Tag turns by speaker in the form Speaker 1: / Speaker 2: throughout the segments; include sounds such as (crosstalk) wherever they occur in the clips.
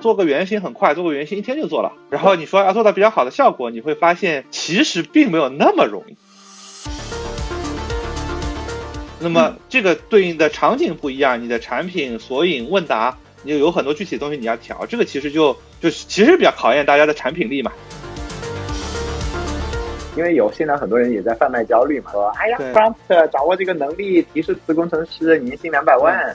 Speaker 1: 做个原型很快，做个原型一天就做了。然后你说要做到比较好的效果，你会发现其实并没有那么容易。那么这个对应的场景不一样，你的产品索引问答，你有很多具体的东西你要调，这个其实就就其实比较考验大家的产品力嘛。
Speaker 2: 因为有现在很多人也在贩卖焦虑嘛，说哎呀，prompt 掌握这个能力，提示词工程师年薪两百万。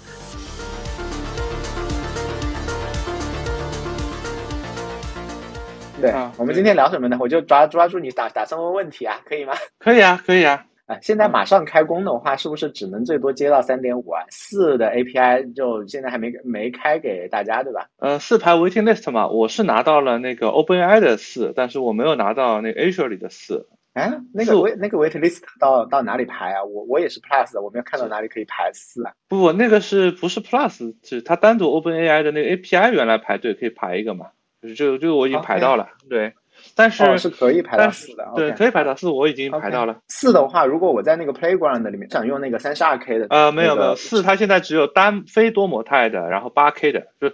Speaker 2: 对，我们今天聊什么呢？我就抓抓住你打打算问问题啊，可以吗？
Speaker 1: 可以啊，可以啊。
Speaker 2: 啊，现在马上开工的话，是不是只能最多接到三点五啊？四的 API 就现在还没没开给大家，对吧？
Speaker 1: 呃，四排 waiting list 嘛，我是拿到了那个 OpenAI 的四，但是我没有拿到那个 Azure 里的四。
Speaker 2: 哎，那个 wait 那个 waiting list 到到哪里排啊？我我也是 Plus 的，我没有看到哪里可以排四啊。
Speaker 1: 不不，那个是不是 Plus？是它单独 OpenAI 的那个 API 原来排队可以排一个嘛？就是这个这个我已经排到了，对。但是
Speaker 2: 是可以排到四的，
Speaker 1: 对，可以排到四，我已经排到了。
Speaker 2: 四的话，如果我在那个 Playground 里面想用那个三十二 K 的，
Speaker 1: 呃，没有没有，四它现在只有单非多模态的，然后八 K 的，就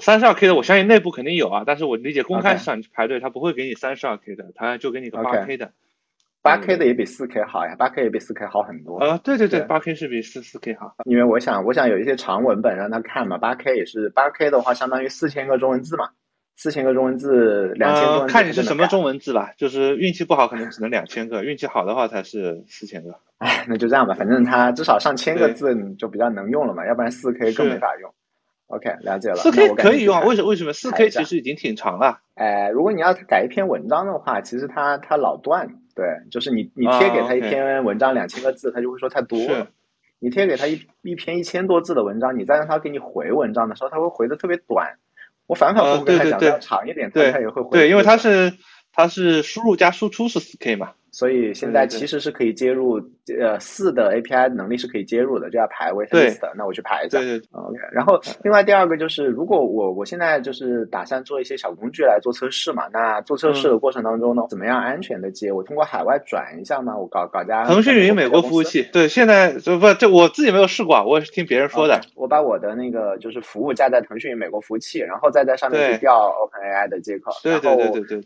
Speaker 1: 三十二 K 的，我相信内部肯定有啊，但是我理解公开市场排队，它不会给你三十二 K 的，它就给你个八 K 的。
Speaker 2: 八 K 的也比四 K 好呀，八 K 也比四 K 好很多。
Speaker 1: 呃，对对对，八 K 是比四四 K 好，
Speaker 2: 因为我想我想有一些长文本让他看嘛，八 K 也是八 K 的话，相当于四千个中文字嘛。四千个中文字，两千
Speaker 1: 个。看你是什么中文字吧，就是运气不好可能只能两千个，(laughs) 运气好的话才是四千个。
Speaker 2: 哎，那就这样吧，反正它至少上千个字你就比较能用了嘛，要不然四 K 更没法用。OK，了解了。
Speaker 1: 四 K 可以用，为什为什么四 K 其实已经挺长了？
Speaker 2: 哎，如果你要改一篇文章的话，其实它它老断，对，就是你你贴给他一篇文章两千个字，他就会说太多了。你贴给他一一篇一千多字的文章，你再让他给你回文章的时候，他会回的特别短。我反反复复跟他讲要长一点，他也会回。
Speaker 1: 对，因为他是他是输入加输出是四 K 嘛。
Speaker 2: 所以现在其实是可以接入，呃，四的 API 能力是可以接入的，就要排 wait list 的。那我去排一下。
Speaker 1: 对对。
Speaker 2: OK。然后另外第二个就是，如果我我现在就是打算做一些小工具来做测试嘛，那做测试的过程当中呢，怎么样安全的接？我通过海外转一下吗？我搞搞家。
Speaker 1: 腾讯云美国服务器。对，现在就不这我自己没有试过，我也是听别人说的。
Speaker 2: 我把我的那个就是服务架在腾讯云美国服务器，然后再在上面去调 OpenAI 的接口，
Speaker 1: 然后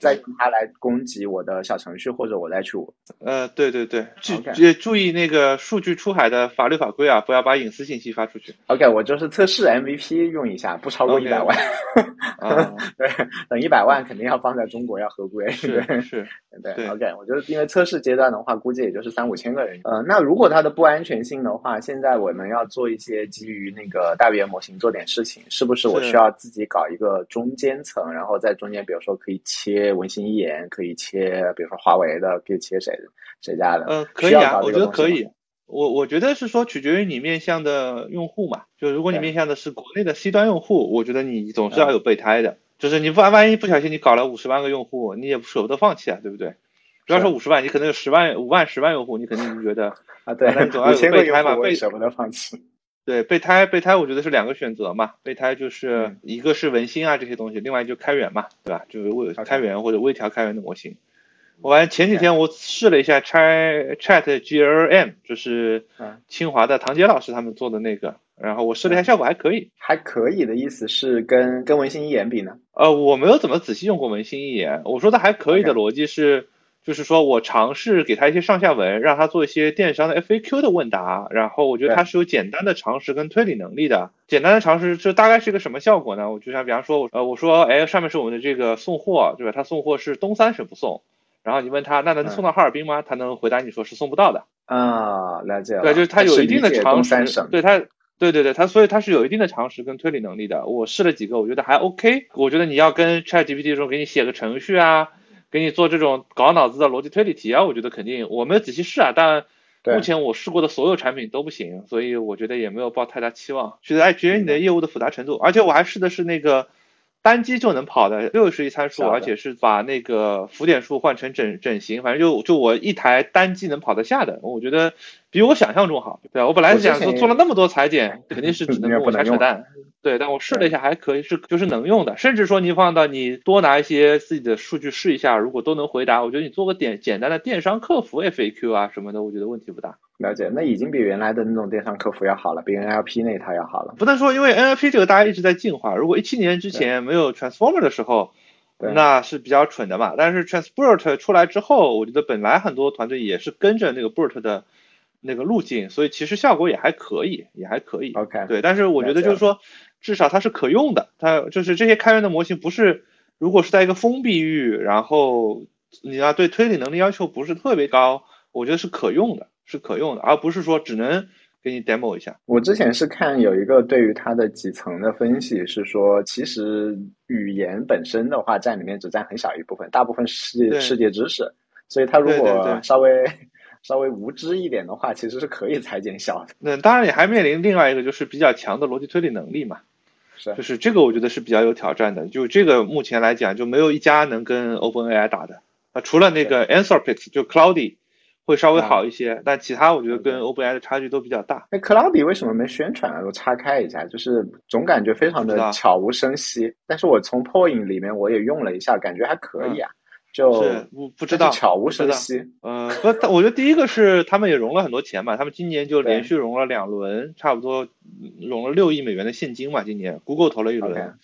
Speaker 2: 再用它来攻击我的小程序或者我再去。
Speaker 1: 呃。对对对，注也注意那个数据出海的法律法规啊，不要把隐私信息发出去。
Speaker 2: OK，我就是测试 MVP 用一下，不超过一百万。(laughs) 对，等一百万肯定要放在中国要合规。
Speaker 1: 是是，
Speaker 2: 对。OK，我觉得因为测试阶段的话，估计也就是三五千个人。呃，那如果它的不安全性的话，现在我们要做一些基于那个大语言模型做点事情，是不是？我需要自己搞一个中间层，然后在中间，比如说可以切文心一言，可以切，比如说华为的，可以切谁的？谁家的？
Speaker 1: 呃，可以啊，我觉得可以。我我觉得是说取决于你面向的用户嘛。就如果你面向的是国内的 C 端用户，我觉得你总是要有备胎的。就是你万万一不小心你搞了五十万个用户，你也舍不得放弃啊，对不对？不要说五十万，你可能有十万、五万、十万用户，你肯定觉得 (laughs)
Speaker 2: 啊，对，
Speaker 1: 那你总要有备胎嘛，备
Speaker 2: 舍不得放弃。(laughs)
Speaker 1: 对，备胎备胎，我觉得是两个选择嘛。备胎就是一个是文心啊这些东西，另外就开源嘛，对吧？就是微开源或者微调开源的模型。我前几天我试了一下 Chat Chat G L M，就是清华的唐杰老师他们做的那个，然后我试了一下，效果还可以。
Speaker 2: 还可以的意思是跟跟文心一言比呢？
Speaker 1: 呃，我没有怎么仔细用过文心一言。我说的还可以的逻辑是，就是说我尝试给他一些上下文，让他做一些电商的 F A Q 的问答，然后我觉得他是有简单的常识跟推理能力的。简单的常识这大概是一个什么效果呢？我就像比方说，呃，我说，哎，上面是我们的这个送货，对吧？他送货是东三省不送。然后你问他，那能送到哈尔滨吗？他能回答你说是送不到的
Speaker 2: 啊，了解了。
Speaker 1: 对，就是他有一定的常识，对他，对对对，他所以他是有一定的常识跟推理能力的。我试了几个，我觉得还 OK。我觉得你要跟 ChatGPT 这种给你写个程序啊，给你做这种搞脑子的逻辑推理题啊，我觉得肯定我没有仔细试啊，但目前我试过的所有产品都不行，所以我觉得也没有抱太大期望。觉得哎，决你的业务的复杂程度，而且我还试的是那个。单机就能跑的六十亿参数，而且是把那个浮点数换成整整形，反正就就我一台单机能跑得下的，我觉得比我想象中好。对啊，我本来是想说做了那么多裁剪，肯定是只 (laughs) 能跟我瞎扯淡。对，但我试了一下还可以，是就是能用的。甚至说你放到你多拿一些自己的数据试一下，如果都能回答，我觉得你做个点简单的电商客服 FAQ 啊什么的，我觉得问题不大。
Speaker 2: 了解，那已经比原来的那种电商客服要好了，比 NLP 那一套要好了。
Speaker 1: 不能说，因为 NLP 这个大家一直在进化。如果一七年之前没有 Transformer 的时候，那是比较蠢的嘛。但是 Transport 出来之后，我觉得本来很多团队也是跟着那个 Bert 的那个路径，所以其实效果也还可以，也还可以。
Speaker 2: OK，
Speaker 1: 对，但是我觉得就是说，至少它是可用的。它就是这些开源的模型不是，如果是在一个封闭域，然后你要对推理能力要求不是特别高，我觉得是可用的。是可用的，而不是说只能给你 demo 一下。
Speaker 2: 我之前是看有一个对于它的几层的分析，是说其实语言本身的话占里面只占很小一部分，大部分是世界知识。所以它如果稍微稍微无知一点的话，其实是可以裁减小的。
Speaker 1: 那当然，你还面临另外一个就是比较强的逻辑推理能力嘛。
Speaker 2: 是，
Speaker 1: 就是这个我觉得是比较有挑战的。就这个目前来讲，就没有一家能跟 OpenAI 打的啊，除了那个 Anthropic 就 Cloudy。会稍微好一些，但其他我觉得跟 OpenAI 的差距都比较大。
Speaker 2: 那，克拉比为什么没宣传啊？我岔开一下，就是总感觉非常的悄无声息。但是我从 Point 里面我也用了一下，感觉还可以啊。
Speaker 1: 就是不不知道
Speaker 2: 悄无声息。
Speaker 1: 嗯，不，我觉得第一个是他们也融了很多钱嘛，他们今年就连续融了两轮，差不多融了六亿美元的现金嘛。今年 Google 投了一轮，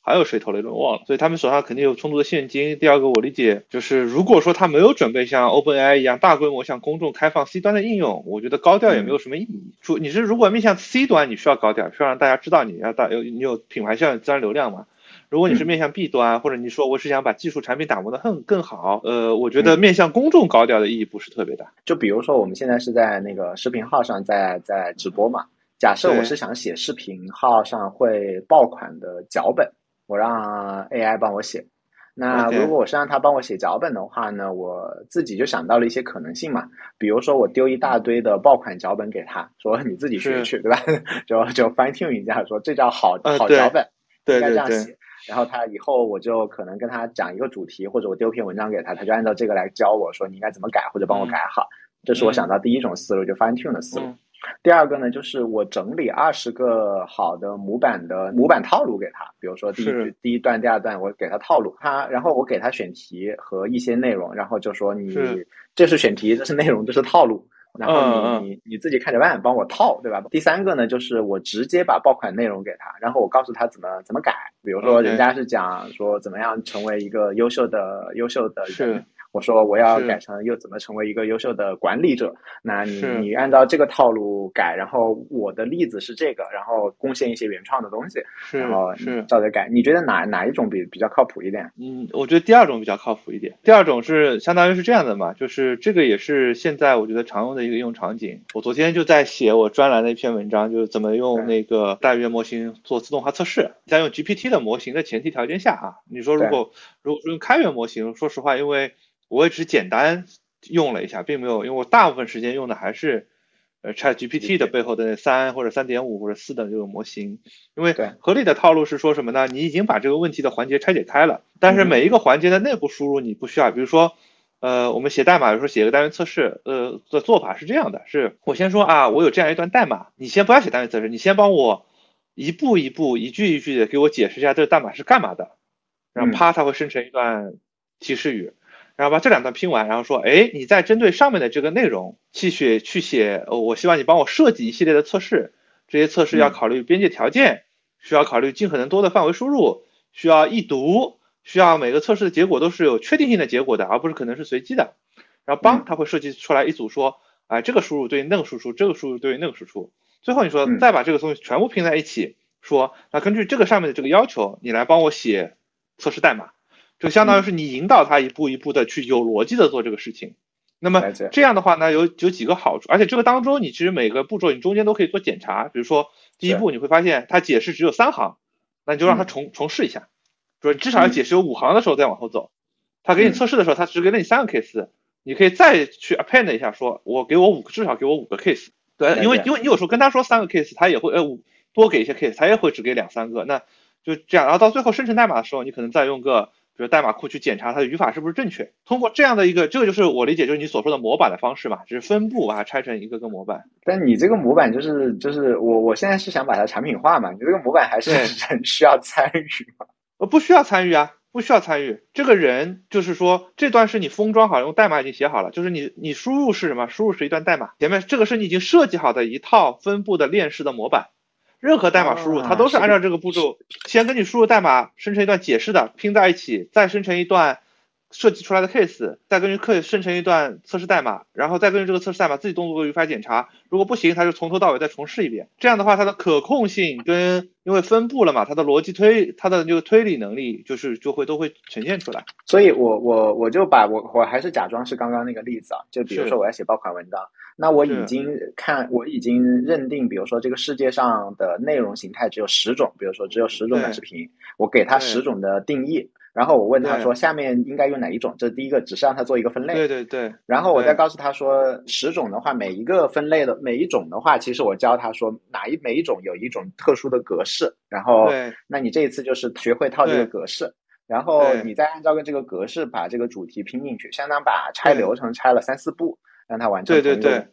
Speaker 1: 还有谁投了一轮忘了。所以他们手上肯定有充足的现金。第二个我理解就是，如果说他没有准备像 OpenAI 一样大规模向公众开放 C 端的应用，我觉得高调也没有什么意义。出你是如果面向 C 端，你需要高调，需要让大家知道你要大有你有品牌效应、自然流量嘛。如果你是面向 B 端，或者你说我是想把技术产品打磨的更更好，呃，我觉得面向公众高调的意义不是特别大。
Speaker 2: 就比如说我们现在是在那个视频号上在在直播嘛，假设我是想写视频号上会爆款的脚本，我让 AI 帮我写。那如果我是让他帮我写脚本的话呢，我自己就想到了一些可能性嘛，比如说我丢一大堆的爆款脚本给他，说你自己学去，对吧？(laughs) 就就 fine tune 一下，说这叫好好脚本，应该这样写。然后他以后我就可能跟他讲一个主题，或者我丢篇文章给他，他就按照这个来教我说你应该怎么改，或者帮我改好。这是我想到第一种思路，就 fine tune 的思路。第二个呢，就是我整理二十个好的模板的模板套路给他，比如说第一第一段、第二段，我给他套路，他然后我给他选题和一些内容，然后就说你这是选题，这是内容，这是套路。然后你你你自己看着办，帮我套，对吧？第三个呢，就是我直接把爆款内容给他，然后我告诉他怎么怎么改。比如说，人家是讲说怎么样成为一个优秀的优秀的人。我说我要改成又怎么成为一个优秀的管理者？那你你按照这个套路改，然后我的例子是这个，然后贡献一些原创的东西，然后
Speaker 1: 是
Speaker 2: 照着改。你觉得哪哪一种比比较靠谱一点？
Speaker 1: 嗯，我觉得第二种比较靠谱一点。第二种是相当于是这样的嘛，就是这个也是现在我觉得常用的一个应用场景。我昨天就在写我专栏的一篇文章，就是怎么用那个大语言模型做自动化测试。在用 GPT 的模型的前提条件下啊，你说如果如果说用开源模型，说实话，因为我也只简单用了一下，并没有，因为我大部分时间用的还是呃 Chat GPT 的背后的三或者三点五或者四的这个模型。因为合理的套路是说什么呢？你已经把这个问题的环节拆解开了，但是每一个环节的内部输入你不需要。比如说，呃，我们写代码，比如说写一个单元测试，呃，的做法是这样的：是我先说啊，我有这样一段代码，你先不要写单元测试，你先帮我一步一步、一句一句的给我解释一下这个代码是干嘛的，然后啪，它会生成一段提示语。然后把这两段拼完，然后说，哎，你再针对上面的这个内容去写去写，我希望你帮我设计一系列的测试，这些测试要考虑边界条件，需要考虑尽可能多的范围输入，需要易读，需要每个测试的结果都是有确定性的结果的，而不是可能是随机的。然后帮他会设计出来一组说，哎，这个输入对应那个输出，这个输入对应那个输出。最后你说再把这个东西全部拼在一起，说，那根据这个上面的这个要求，你来帮我写测试代码。就相当于是你引导他一步一步的去有逻辑的做这个事情，那么这样的话呢，有有几个好处，而且这个当中你其实每个步骤你中间都可以做检查，比如说第一步你会发现他解释只有三行，那你就让他重重试一下，就是至少要解释有五行的时候再往后走，他给你测试的时候他只给了你三个 case，你可以再去 append 一下，说我给我五个至少给我五个 case，对，因为因为你有时候跟他说三个 case，他也会呃五多给一些 case，他也会只给两三个，那就这样，然后到最后生成代码的时候，你可能再用个。比如代码库去检查它的语法是不是正确，通过这样的一个，这个就是我理解就是你所说的模板的方式嘛，就是分布把它拆成一个个模板。
Speaker 2: 但你这个模板就是就是我我现在是想把它产品化嘛，你这个模板还是人需要参与吗？(laughs)
Speaker 1: 呃，不需要参与啊，不需要参与。这个人就是说，这段是你封装好，用代码已经写好了，就是你你输入是什么？输入是一段代码，前面这个是你已经设计好的一套分布的链式的模板。任何代码输入，它都是按照这个步骤，先根据输入代码，生成一段解释的，拼在一起，再生成一段。设计出来的 case，再根据 case 生成一段测试代码，然后再根据这个测试代码自己动作语法检查，如果不行，它就从头到尾再重试一遍。这样的话，它的可控性跟因为分布了嘛，它的逻辑推它的这个推理能力就是就会都会呈现出来。
Speaker 2: 所以我我我就把我我还是假装是刚刚那个例子啊，就比如说我要写爆款文档，那我已经看我已经认定，比如说这个世界上的内容形态只有十种，比如说只有十种短视频，我给它十种的定义。然后我问他说：“下面应该用哪一种？”这是第一个，只是让他做一个分类。
Speaker 1: 对对对。
Speaker 2: 然后我再告诉他说：“十种的话，每一个分类的每一种的话，其实我教他说哪一每一种有一种特殊的格式。然后，那你这一次就是学会套这个格式，然后你再按照个这个格式把这个主题拼进去，相当把拆流程拆了三四步，让它完成
Speaker 1: 对对对。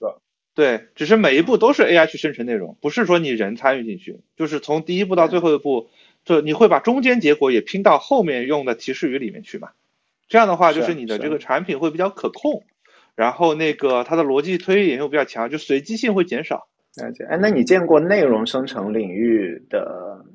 Speaker 1: 对，只是每一步都是 AI 去生成内容，不是说你人参与进去，就是从第一步到最后一步。”就你会把中间结果也拼到后面用的提示语里面去嘛？这样的话，就是你的这个产品会比较可控，然后那个它的逻辑推理又比较强，就随机性会减少。
Speaker 2: 了解。哎，那你见过内容生成领域的，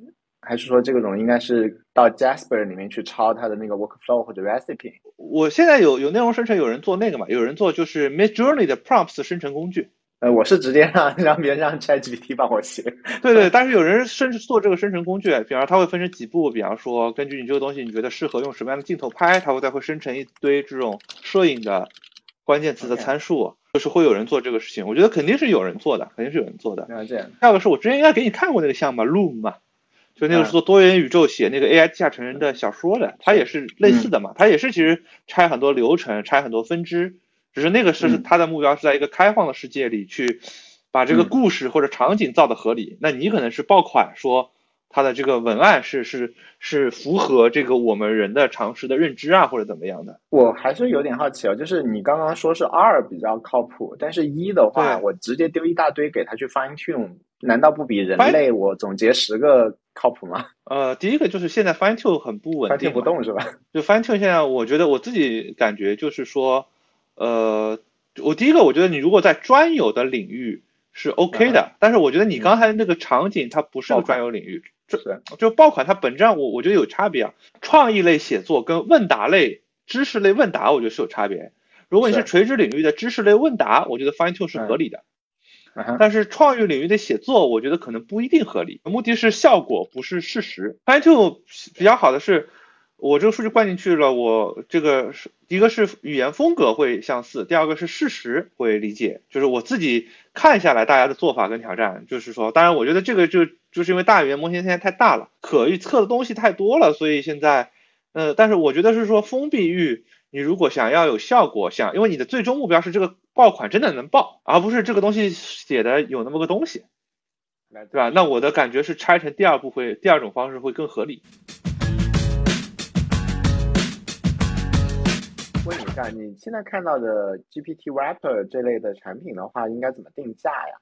Speaker 2: 还是说这个种应该是到 Jasper 里面去抄它的那个 workflow 或者 recipe？
Speaker 1: 我现在有有内容生成，有人做那个嘛？有人做就是 Midjourney 的 prompts 生成工具。
Speaker 2: 呃，我是直接让 (laughs) 让别人让 ChatGPT 帮我写。
Speaker 1: 对对，但是有人甚至做这个生成工具，比方他会分成几步，比方说根据你这个东西，你觉得适合用什么样的镜头拍，他会再会生成一堆这种摄影的关键词的参数，就是会有人做这个事情。我觉得肯定是有人做的，肯定是有人做的。
Speaker 2: 这样。
Speaker 1: 第二个是我之前应该给你看过那个项目，Loom 嘛，就那个是做多元宇宙写那个 AI 地下城人的小说的，它也是类似的嘛，它也是其实拆很多流程，拆很多分支。只是那个是他的目标是在一个开放的世界里去把这个故事或者场景造的合理。那你可能是爆款说他的这个文案是是是符合这个我们人的常识的认知啊，或者怎么样的？
Speaker 2: 我还是有点好奇啊，就是你刚刚说是二比较靠谱，但是一的话，我直接丢一大堆给他去 fine tune，难道不比人类我总结十个靠谱吗？
Speaker 1: 呃，第一个就是现在 fine tune 很不稳定，
Speaker 2: 不动是吧？
Speaker 1: 就 fine tune 现在我觉得我自己感觉就是说。呃，我第一个，我觉得你如果在专有的领域是 OK 的，但是我觉得你刚才那个场景它不是个专有领域，这就爆款它本质上我我觉得有差别啊。创意类写作跟问答类、知识类问答，我觉得是有差别。如果你是垂直领域的知识类问答，我觉得 fine tune 是合理的，但是创意领域的写作，我觉得可能不一定合理。目的是效果，不是事实。fine tune 比较好的是。我这个数据灌进去了，我这个是一个是语言风格会相似，第二个是事实会理解，就是我自己看下来大家的做法跟挑战，就是说，当然我觉得这个就就是因为大语言模型现在太大了，可预测的东西太多了，所以现在，呃，但是我觉得是说封闭域，你如果想要有效果，想因为你的最终目标是这个爆款真的能爆，而不是这个东西写的有那么个东西，对吧？那我的感觉是拆成第二步会，第二种方式会更合理。
Speaker 2: 问一下，你现在看到的 GPT Wrapper 这类的产品的话，应该怎么定价呀？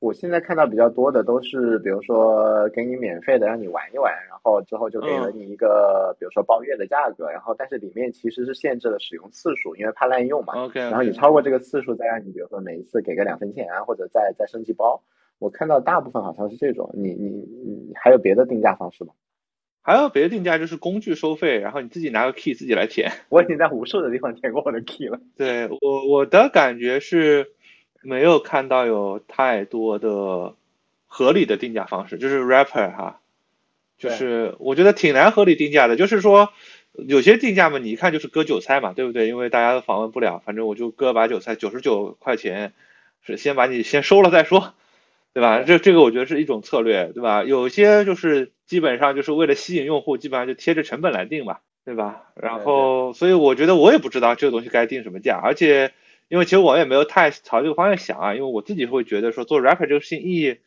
Speaker 2: 我现在看到比较多的都是，比如说给你免费的让你玩一玩，然后之后就给了你一个，比如说包月的价格，然后但是里面其实是限制了使用次数，因为怕滥用嘛。
Speaker 1: OK。
Speaker 2: 然后你超过这个次数，再让你比如说每一次给个两分钱啊，或者再再升级包。我看到大部分好像是这种，你你你还有别的定价方式吗？
Speaker 1: 还有别的定价，就是工具收费，然后你自己拿个 key 自己来填。(laughs)
Speaker 2: 我已经在无数的地方填过我的 key 了。
Speaker 1: 对我我的感觉是，没有看到有太多的合理的定价方式，就是 rapper 哈，就是我觉得挺难合理定价的。就是说有些定价嘛，你一看就是割韭菜嘛，对不对？因为大家都访问不了，反正我就割把韭菜，九十九块钱是先把你先收了再说。对吧？这这个我觉得是一种策略，对吧？有些就是基本上就是为了吸引用户，基本上就贴着成本来定嘛，对吧？然后，所以我觉得我也不知道这个东西该定什么价，而且因为其实我也没有太朝这个方向想啊，因为我自己会觉得说做 rapper 这个事情意义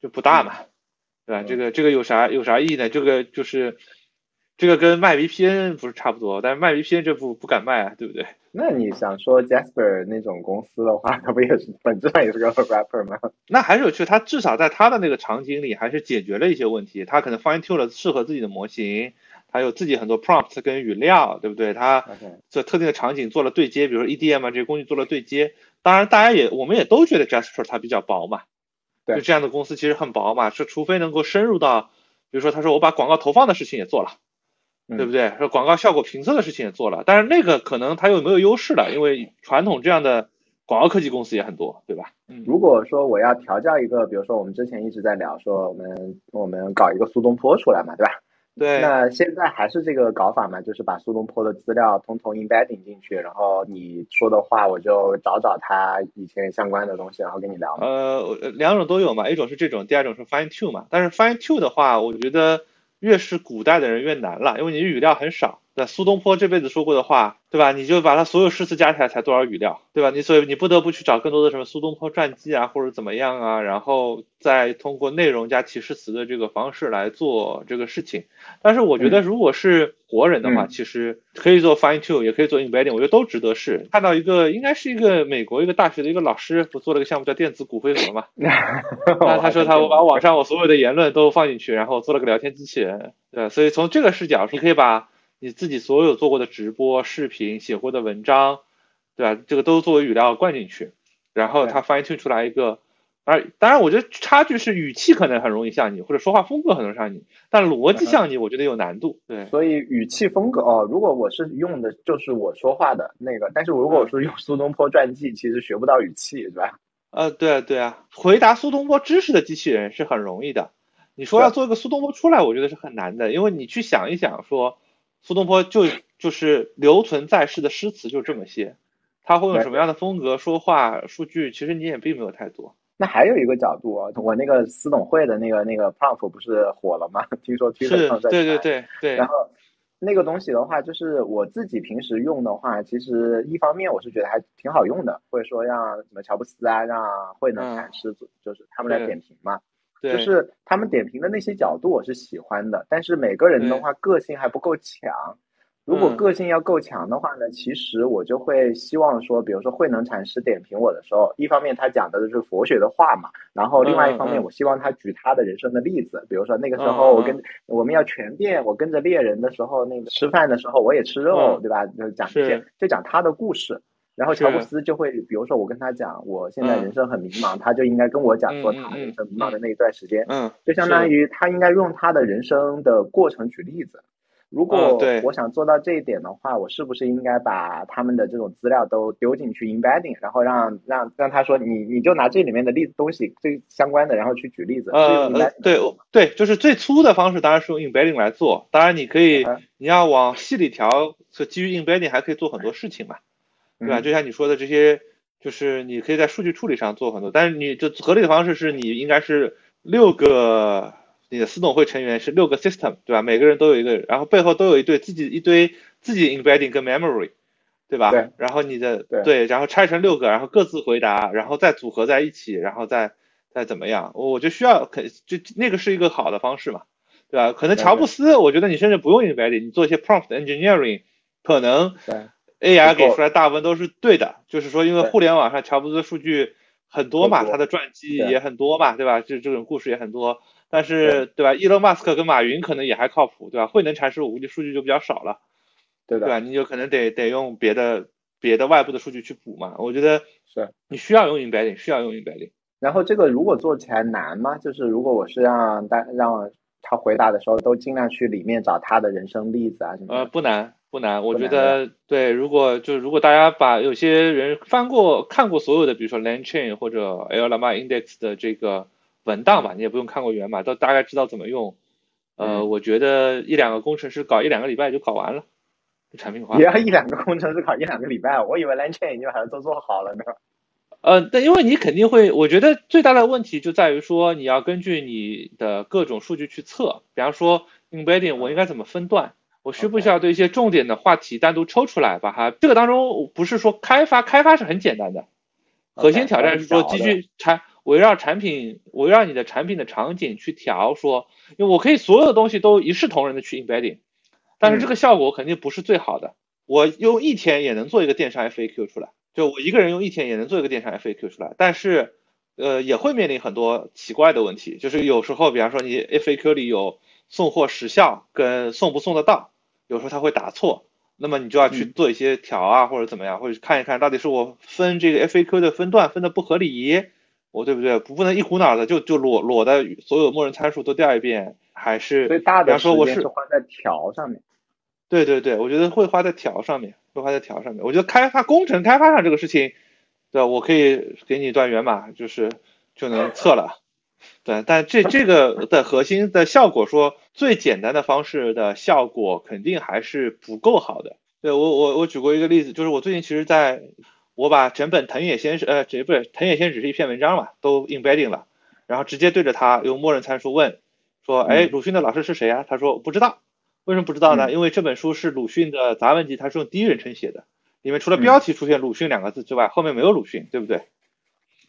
Speaker 1: 就不大嘛，对吧？这个这个有啥有啥意义呢？这个就是这个跟卖 VPN 不是差不多，但是卖 VPN 这不不敢卖啊，对不对？
Speaker 2: 那你想说 Jasper 那种公司的话，它 (laughs) 不也是本质上也是个 rapper 吗？(laughs)
Speaker 1: 那还是有趣，他至少在他的那个场景里还是解决了一些问题。他可能 fine tune 了适合自己的模型，它有自己很多 prompt 跟语料，对不对？它做特定的场景做了对接，比如说 EDM 啊这些工具做了对接。当然，大家也我们也都觉得 Jasper 它比较薄嘛，就这样的公司其实很薄嘛，是除非能够深入到，比如说他说我把广告投放的事情也做了，对不对？说广告效果评测的事情也做了，但是那个可能它又没有优势了，因为传统这样的。广告科技公司也很多，对吧？
Speaker 2: 嗯，如果说我要调教一个，比如说我们之前一直在聊说我们我们搞一个苏东坡出来嘛，对吧？
Speaker 1: 对。
Speaker 2: 那现在还是这个搞法嘛，就是把苏东坡的资料通通 embedding 进去，然后你说的话我就找找他以前相关的东西，然后跟你聊。
Speaker 1: 呃，两种都有嘛，一种是这种，第二种是 fine tune 嘛。但是 fine tune 的话，我觉得越是古代的人越难了，因为你语料很少。那苏东坡这辈子说过的话，对吧？你就把他所有诗词加起来才多少语料，对吧？你所以你不得不去找更多的什么苏东坡传记啊，或者怎么样啊，然后再通过内容加提示词的这个方式来做这个事情。但是我觉得，如果是活人的话，其实可以做 fine tune，也可以做 embedding，我觉得都值得试。看到一个应该是一个美国一个大学的一个老师，不做了个项目叫电子骨灰盒嘛？(laughs) 那他说他我把网上我所有的言论都放进去，然后做了个聊天机器人，对，所以从这个视角，你可以把。你自己所有做过的直播、视频、写过的文章，对吧？这个都作为语料灌进去，然后它 fine tune 出来一个，而当然，我觉得差距是语气可能很容易像你，或者说话风格很容易像你，但逻辑像你，我觉得有难度。对，
Speaker 2: 所以语气风格哦，如果我是用的就是我说话的那个，但是如果我是用苏东坡传记，其实学不到语气，对吧？
Speaker 1: 呃，对啊，对啊，回答苏东坡知识的机器人是很容易的，你说要做一个苏东坡出来，我觉得是很难的，因为你去想一想说。苏东坡就就是留存在世的诗词就这么些，他会用什么样的风格说话？数据其实你也并没有太多。
Speaker 2: 那还有一个角度啊，我那个司董会的那个那个 prompt 不是火了吗？(laughs) 听说推特上在
Speaker 1: 对对对对。
Speaker 2: 然后那个东西的话，就是我自己平时用的话，其实一方面我是觉得还挺好用的，或者说让什么乔布斯啊，让慧能禅师就是他们来点评嘛。就是他们点评的那些角度，我是喜欢的。但是每个人的话，个性还不够强。如果个性要够强的话呢，其实我就会希望说，比如说慧能禅师点评我的时候，一方面他讲的就是佛学的话嘛，然后另外一方面，我希望他举他的人生的例子，比如说那个时候我跟我们要全变，我跟着猎人的时候，那个吃饭的时候我也吃肉，对吧？就讲这些，就讲他的故事。然后乔布斯就会，比如说我跟他讲，我现在人生很迷茫，他就应该跟我讲说他人生迷茫的那一段时间，
Speaker 1: 嗯，
Speaker 2: 就相当于他应该用他的人生的过程举例子。如果我想做到这一点的话，我是不是应该把他们的这种资料都丢进去 embedding，然后让让让他说你你就拿这里面的例子东西最相关的，然后去举例子。
Speaker 1: 呃，对对，就是最粗的方式当然是用 embedding 来做，当然你可以你要往细里调，是基于 embedding 还可以做很多事情嘛。对吧？就像你说的这些，就是你可以在数据处理上做很多，但是你就合理的方式是你应该是六个你的私董会成员是六个 system，对吧？每个人都有一个，然后背后都有一堆自己一堆自己 embedding 跟 memory，对吧？
Speaker 2: 对。
Speaker 1: 然后你的对，然后拆成六个，然后各自回答，然后再组合在一起，然后再再怎么样？我就需要可就那个是一个好的方式嘛，对吧？可能乔布斯，我觉得你甚至不用 embedding，你做一些 prompt engineering，可能。
Speaker 2: 对。
Speaker 1: AI 给出来大部分都是对的，就是说，因为互联网上乔布斯的数据很多嘛，他的传记也很多嘛，对吧？就这种故事也很多，但是，对吧？伊隆马斯克跟马云可能也还靠谱，对吧？慧能禅师我估计数据就比较少了，
Speaker 2: 对
Speaker 1: 吧？你就可能得得用别的别的外部的数据去补嘛。我觉得
Speaker 2: 是，
Speaker 1: 你需要用 embedding，需要用 embedding。
Speaker 2: 然后这个如果做起来难吗？就是如果我是让大让他回答的时候都尽量去里面找他的人生例子啊什么？
Speaker 1: 呃，不难。不难，我觉得对。如果就如果大家把有些人翻过看过所有的，比如说 LangChain 或者 LLM Index 的这个文档吧，你也不用看过源码，都大概知道怎么用。呃，我觉得一两个工程师搞一两个礼拜就搞完了，产品化。
Speaker 2: 也要一两个工程师搞一两个礼拜，我以为 LangChain 已经好像都做好了呢。
Speaker 1: 呃，但因为你肯定会，我觉得最大的问题就在于说，你要根据你的各种数据去测，比方说 Embedding 我应该怎么分段。我需不需要对一些重点的话题单独抽出来，把它这个当中不是说开发，开发是很简单的，核心挑战是说继续产围绕产品围绕你的产品的场景去调，说因为我可以所有的东西都一视同仁的去 embedding，但是这个效果肯定不是最好的。我用一天也能做一个电商 FAQ 出来，就我一个人用一天也能做一个电商 FAQ 出来，但是呃也会面临很多奇怪的问题，就是有时候比方说你 FAQ 里有。送货时效跟送不送得到，有时候它会打错，那么你就要去做一些调啊，或者怎么样，或者看一看到底是我分这个 FAQ 的分段分的不合理，我对不对？不不能一股脑的就就裸裸的所有默认参数都调一遍，还是
Speaker 2: 最大的
Speaker 1: 时间
Speaker 2: 是花在调上面。
Speaker 1: 对对对，我觉得会花在调上面，会花在调上面。我觉得开发工程开发上这个事情，对吧？我可以给你一段源码，就是就能测了。对，但这这个的核心的效果，说最简单的方式的效果肯定还是不够好的。对我我我举过一个例子，就是我最近其实在我把整本藤野先生呃，这不是藤野先生只是一篇文章嘛，都 embedding 了，然后直接对着他用默认参数问说，哎，鲁迅的老师是谁啊？他说不知道。为什么不知道呢？因为这本书是鲁迅的杂文集，他是用第一人称写的，里面除了标题出现鲁迅两个字之外，后面没有鲁迅，对不对？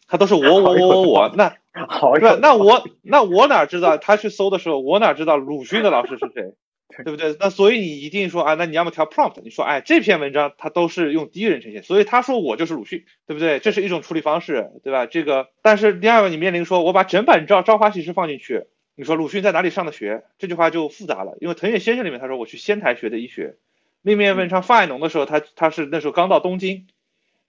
Speaker 1: 他都是我我我我我，那对吧？那我那我哪知道他去搜的时候，我哪知道鲁迅的老师是谁，(laughs) 对不对？那所以你一定说啊，那你要么调 prompt，你说哎，这篇文章它都是用第一人称写，所以他说我就是鲁迅，对不对？这是一种处理方式，对吧？这个，但是第二个你面临说我把整版朝朝花夕拾放进去，你说鲁迅在哪里上的学？这句话就复杂了，因为藤野先生里面他说我去仙台学的医学，另面文章范爱农的时候，他他是那时候刚到东京，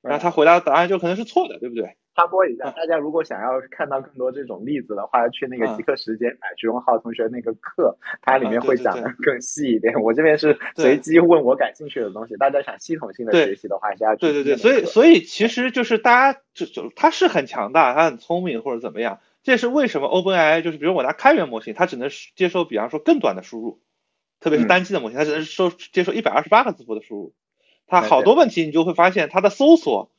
Speaker 1: 然后他回答的答案就可能是错的，对不对？
Speaker 2: 插播一下，大家如果想要看到更多这种例子的话，去那个极客时间买徐荣浩同学那个课，它里面会讲的更细一点。我这边是随机问我感兴趣的东西，大家想系统性的学习的话，是要
Speaker 1: 对对对，所以所以其实就是大家就就他是很强大，他很聪明或者怎么样，这是为什么 OpenAI 就是比如我拿开源模型，它只能接受比方说更短的输入，特别是单机的模型，它只能收接受一百二十八个字符的输入，它好多问题你就会发现它的搜索。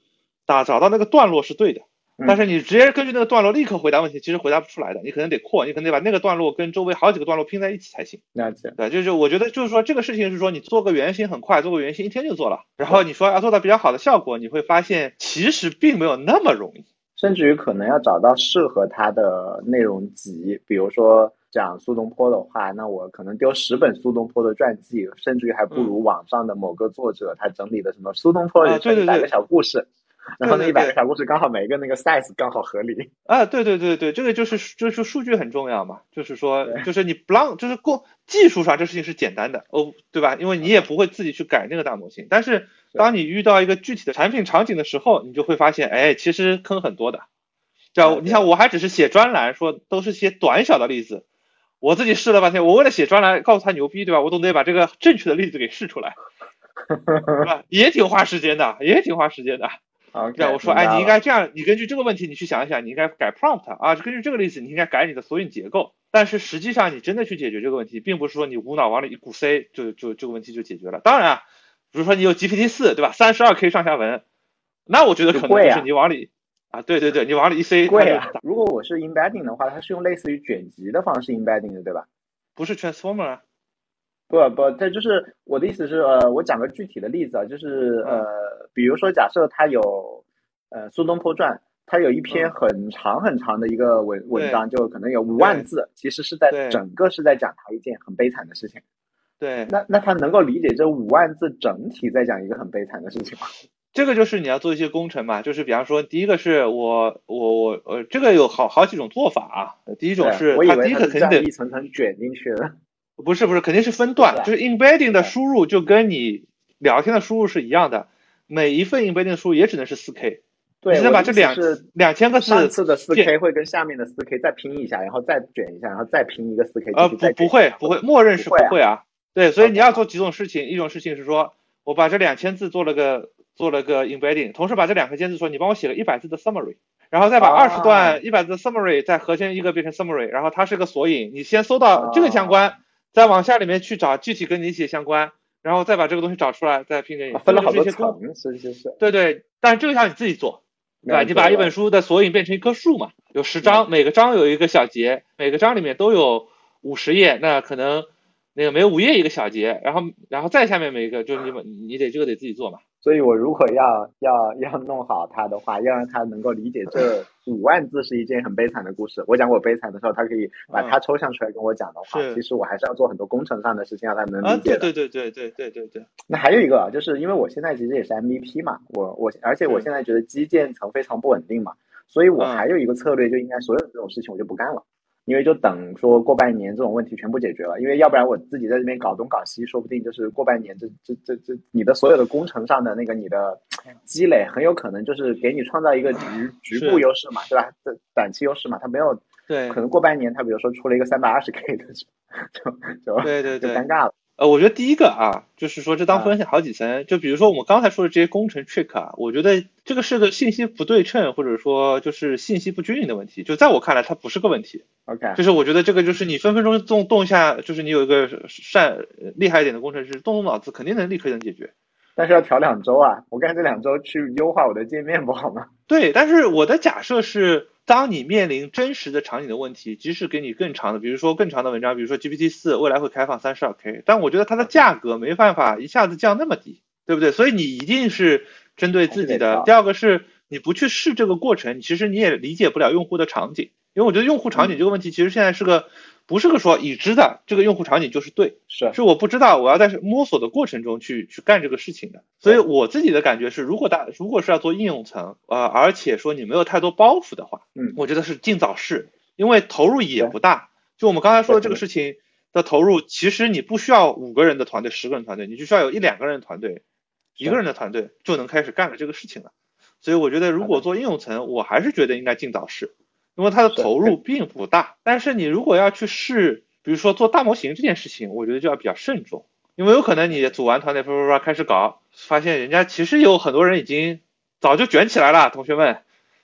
Speaker 1: 打找到那个段落是对的，但是你直接根据那个段落立刻回答问题，其实回答不出来的。你可能得扩，你可能得把那个段落跟周围好几个段落拼在一起才行。
Speaker 2: 了
Speaker 1: 解。对，就是我觉得就是说这个事情是说你做个原型很快，做个原型一天就做了。然后你说要做到比较好的效果，你会发现其实并没有那么容易，
Speaker 2: 甚至于可能要找到适合它的内容集。比如说讲苏东坡的话，那我可能丢十本苏东坡的传记，甚至于还不如网上的某个作者他整理的什么苏东坡人生一百个小故事。然后那一百个小故事刚好每一个那个 size 刚好合理
Speaker 1: 啊，对对对对，这个就是就是数据很重要嘛，就是说就是你不让就是过技术上这事情是简单的哦，对吧？因为你也不会自己去改那个大模型，但是当你遇到一个具体的产品场景的时候，你就会发现，哎，其实坑很多的。这你想我还只是写专栏，说都是些短小的例子，我自己试了半天，我为了写专栏告诉他牛逼，对吧？我总得把这个正确的例子给试出来，(laughs) 是吧？也挺花时间的，也挺花时间的。
Speaker 2: 这
Speaker 1: 样我说，哎，你应该这样，你根据这个问题，你去想一想，你应该改 prompt 啊，根据这个例子，你应该改你的索引结构。但是实际上，你真的去解决这个问题，并不是说你无脑往里一鼓塞，就就这个问题就解决了。当然，比如说你有 GPT 四，对吧？三十二 K 上下文，那我觉得可能就是你往里啊，对对对，你往里一塞，
Speaker 2: 贵啊。如果我是 embedding 的话，它是用类似于卷积的方式 embedding 的，对吧？
Speaker 1: 不是 transformer 啊。
Speaker 2: 不不，这就是我的意思是，呃，我讲个具体的例子啊，就是呃，比如说假设他有呃《苏东坡传》，他有一篇很长很长的一个文文章，就可能有五万字，其实是在整个是在讲他一件很悲惨的事情。
Speaker 1: 对，
Speaker 2: 那那他能够理解这五万字整体在讲一个很悲惨的事情吗？(laughs)
Speaker 1: 这个就是你要做一些工程嘛，就是比方说，第一个是我我我呃，这个有好好几种做法啊。第一种是，
Speaker 2: 我以为
Speaker 1: 他肯定得
Speaker 2: 一层层卷进去了。
Speaker 1: 不是不是，肯定是分段，就是 embedding 的输入就跟你聊天的输入是一样的，每一份 embedding 输入也只能是四 K，
Speaker 2: 对，
Speaker 1: 只能把这两两千个字，
Speaker 2: 上次的四 K 会跟下面的四 K 再拼一下，然后再卷一下，然后再拼一个四 K，
Speaker 1: 呃不不会不会，默认是不会啊，对，所以你要做几种事情，一种事情是说我把这两千字做了个做了个 embedding，同时把这两个千字说你帮我写个一百字的 summary，然后再把二十段一百字的 summary 再合成一个变成 summary，然后它是个索引，你先搜到这个相关。再往下里面去找具体跟你一些相关，然后再把这个东西找出来，再拼给你。
Speaker 2: 分了好多层，是是是。
Speaker 1: 对对，但是这个要你自己做，对吧？你把一本书的索引变成一棵树嘛，有十章，每个章有一个小节，每个章里面都有五十页，那可能那个每五页一个小节然后然后再下面每一个就是你们你得这个得自己做嘛。
Speaker 2: 所以我如果要要要弄好它的话要让他能够理解这 (laughs) 五万字是一件很悲惨的故事。我讲我悲惨的时候他可以把它抽象出来跟我讲的话其实我还是要做很多工程上的事情让他能理解
Speaker 1: 对对对对对对对。
Speaker 2: 那还有一个啊就是因为我现在其实也是 mvp 嘛我我而且我现在觉得基建层非常不稳定嘛所以我还有一个策略就应该所有这种事情我就不干了。因为就等说过半年这种问题全部解决了，因为要不然我自己在这边搞东搞西，说不定就是过半年这这这这你的所有的工程上的那个你的积累，很有可能就是给你创造一个局局部优势嘛，对吧？这短期优势嘛，它没有
Speaker 1: 对，
Speaker 2: 可能过半年它比如说出了一个三百二十 K 的，就就
Speaker 1: 对对
Speaker 2: 对，尴尬了。
Speaker 1: 呃，我觉得第一个啊，就是说这当分析好几层，就比如说我们刚才说的这些工程 trick 啊，我觉得这个是个信息不对称，或者说就是信息不均匀的问题。就在我看来，它不是个问题。
Speaker 2: OK，
Speaker 1: 就是我觉得这个就是你分分钟动动一下，就是你有一个善厉害一点的工程师，动动脑子肯定能立刻能解决。
Speaker 2: 但是要调两周啊，我干这两周去优化我的界面不好吗？(laughs)
Speaker 1: 对，但是我的假设是。当你面临真实的场景的问题，即使给你更长的，比如说更长的文章，比如说 GPT 四未来会开放三十二 K，但我觉得它的价格没办法一下子降那么低，对不对？所以你一定是针对自己的。第二个是你不去试这个过程，其实你也理解不了用户的场景，因为我觉得用户场景这个问题其实现在是个。不是个说已知的这个用户场景就是对，
Speaker 2: 是
Speaker 1: 是我不知道，我要在摸索的过程中去去干这个事情的。所以我自己的感觉是，如果大如果是要做应用层，呃，而且说你没有太多包袱的话，
Speaker 2: 嗯，
Speaker 1: 我觉得是尽早试，因为投入也不大。就我们刚才说的这个事情的投入，其实你不需要五个人的团队、十个人团队，你就需要有一两个人的团队、一个人的团队就能开始干了这个事情了。所以我觉得，如果做应用层，我还是觉得应该尽早试。因为它的投入并不大，但是你如果要去试，比如说做大模型这件事情，我觉得就要比较慎重，因为有可能你组完团队，啪啪啪开始搞，发现人家其实有很多人已经早就卷起来了，同学们，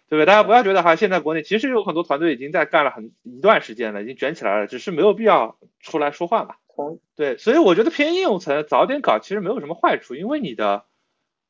Speaker 1: 对不对？大家不要觉得哈，现在国内其实有很多团队已经在干了很一段时间了，已经卷起来了，只是没有必要出来说话嘛。对，所以我觉得偏应用层早点搞其实没有什么坏处，因为你的，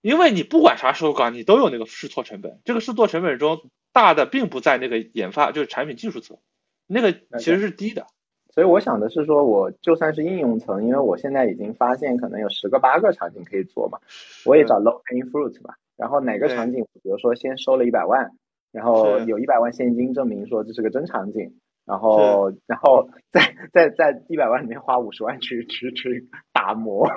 Speaker 1: 因为你不管啥时候搞，你都有那个试错成本，这个试错成本中。大的并不在那个研发，就是产品技术层，那个其实是低的。
Speaker 2: 所以我想的是说，我就算是应用层，因为我现在已经发现可能有十个八个场景可以做嘛，我也找 low hanging fruit 吧。然后哪个场景，比如说先收了一百万，然后有一百万现金证明说这是个真场景。然后，然后在在在一百万里面花五十万去去去打磨，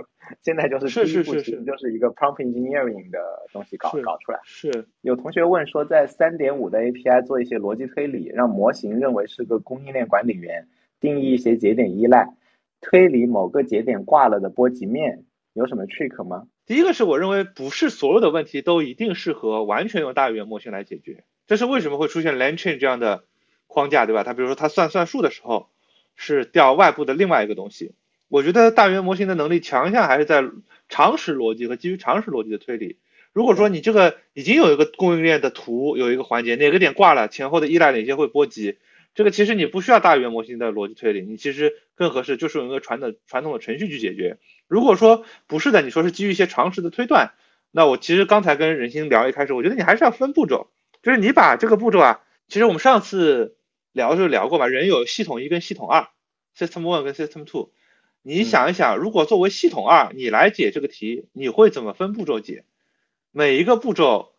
Speaker 2: 现在就是
Speaker 1: 是是是
Speaker 2: 是，就是一个 prompt engineering 的东西搞搞出来。
Speaker 1: 是
Speaker 2: 有同学问说，在三点五的 API 做一些逻辑推理，让模型认为是个供应链管理员，定义一些节点依赖，推理某个节点挂了的波及面，有什么 trick 吗？
Speaker 1: 第一个是我认为不是所有的问题都一定适合完全用大语言模型来解决，这是为什么会出现 LangChain 这样的。框架对吧？它比如说它算算数的时候是调外部的另外一个东西。我觉得大语言模型的能力强项还是在常识逻辑和基于常识逻辑的推理。如果说你这个已经有一个供应链的图，有一个环节哪个点挂了，前后的依赖哪些会波及，这个其实你不需要大语言模型的逻辑推理，你其实更合适就是用一个传统传统的程序去解决。如果说不是的，你说是基于一些常识的推断，那我其实刚才跟任鑫聊一开始，我觉得你还是要分步骤，就是你把这个步骤啊，其实我们上次。聊就聊过吧，人有系统一跟系统二，system one 跟 system two。你想一想，如果作为系统二你来解这个题，你会怎么分步骤解？每一个步骤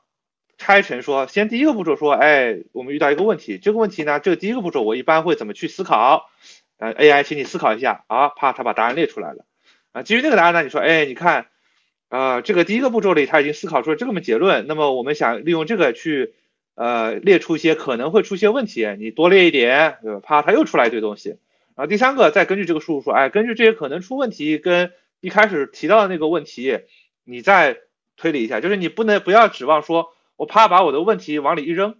Speaker 1: 拆成说，先第一个步骤说，哎，我们遇到一个问题，这个问题呢，这个第一个步骤我一般会怎么去思考？呃，AI，请你思考一下啊，啪，他把答案列出来了。啊，基于那个答案呢，你说，哎，你看，呃，这个第一个步骤里他已经思考出了这么结论，那么我们想利用这个去。呃，列出一些可能会出现问题，你多列一点，对吧？啪，它又出来一堆东西。然后第三个，再根据这个数说，哎，根据这些可能出问题跟一开始提到的那个问题，你再推理一下，就是你不能不要指望说我啪把我的问题往里一扔，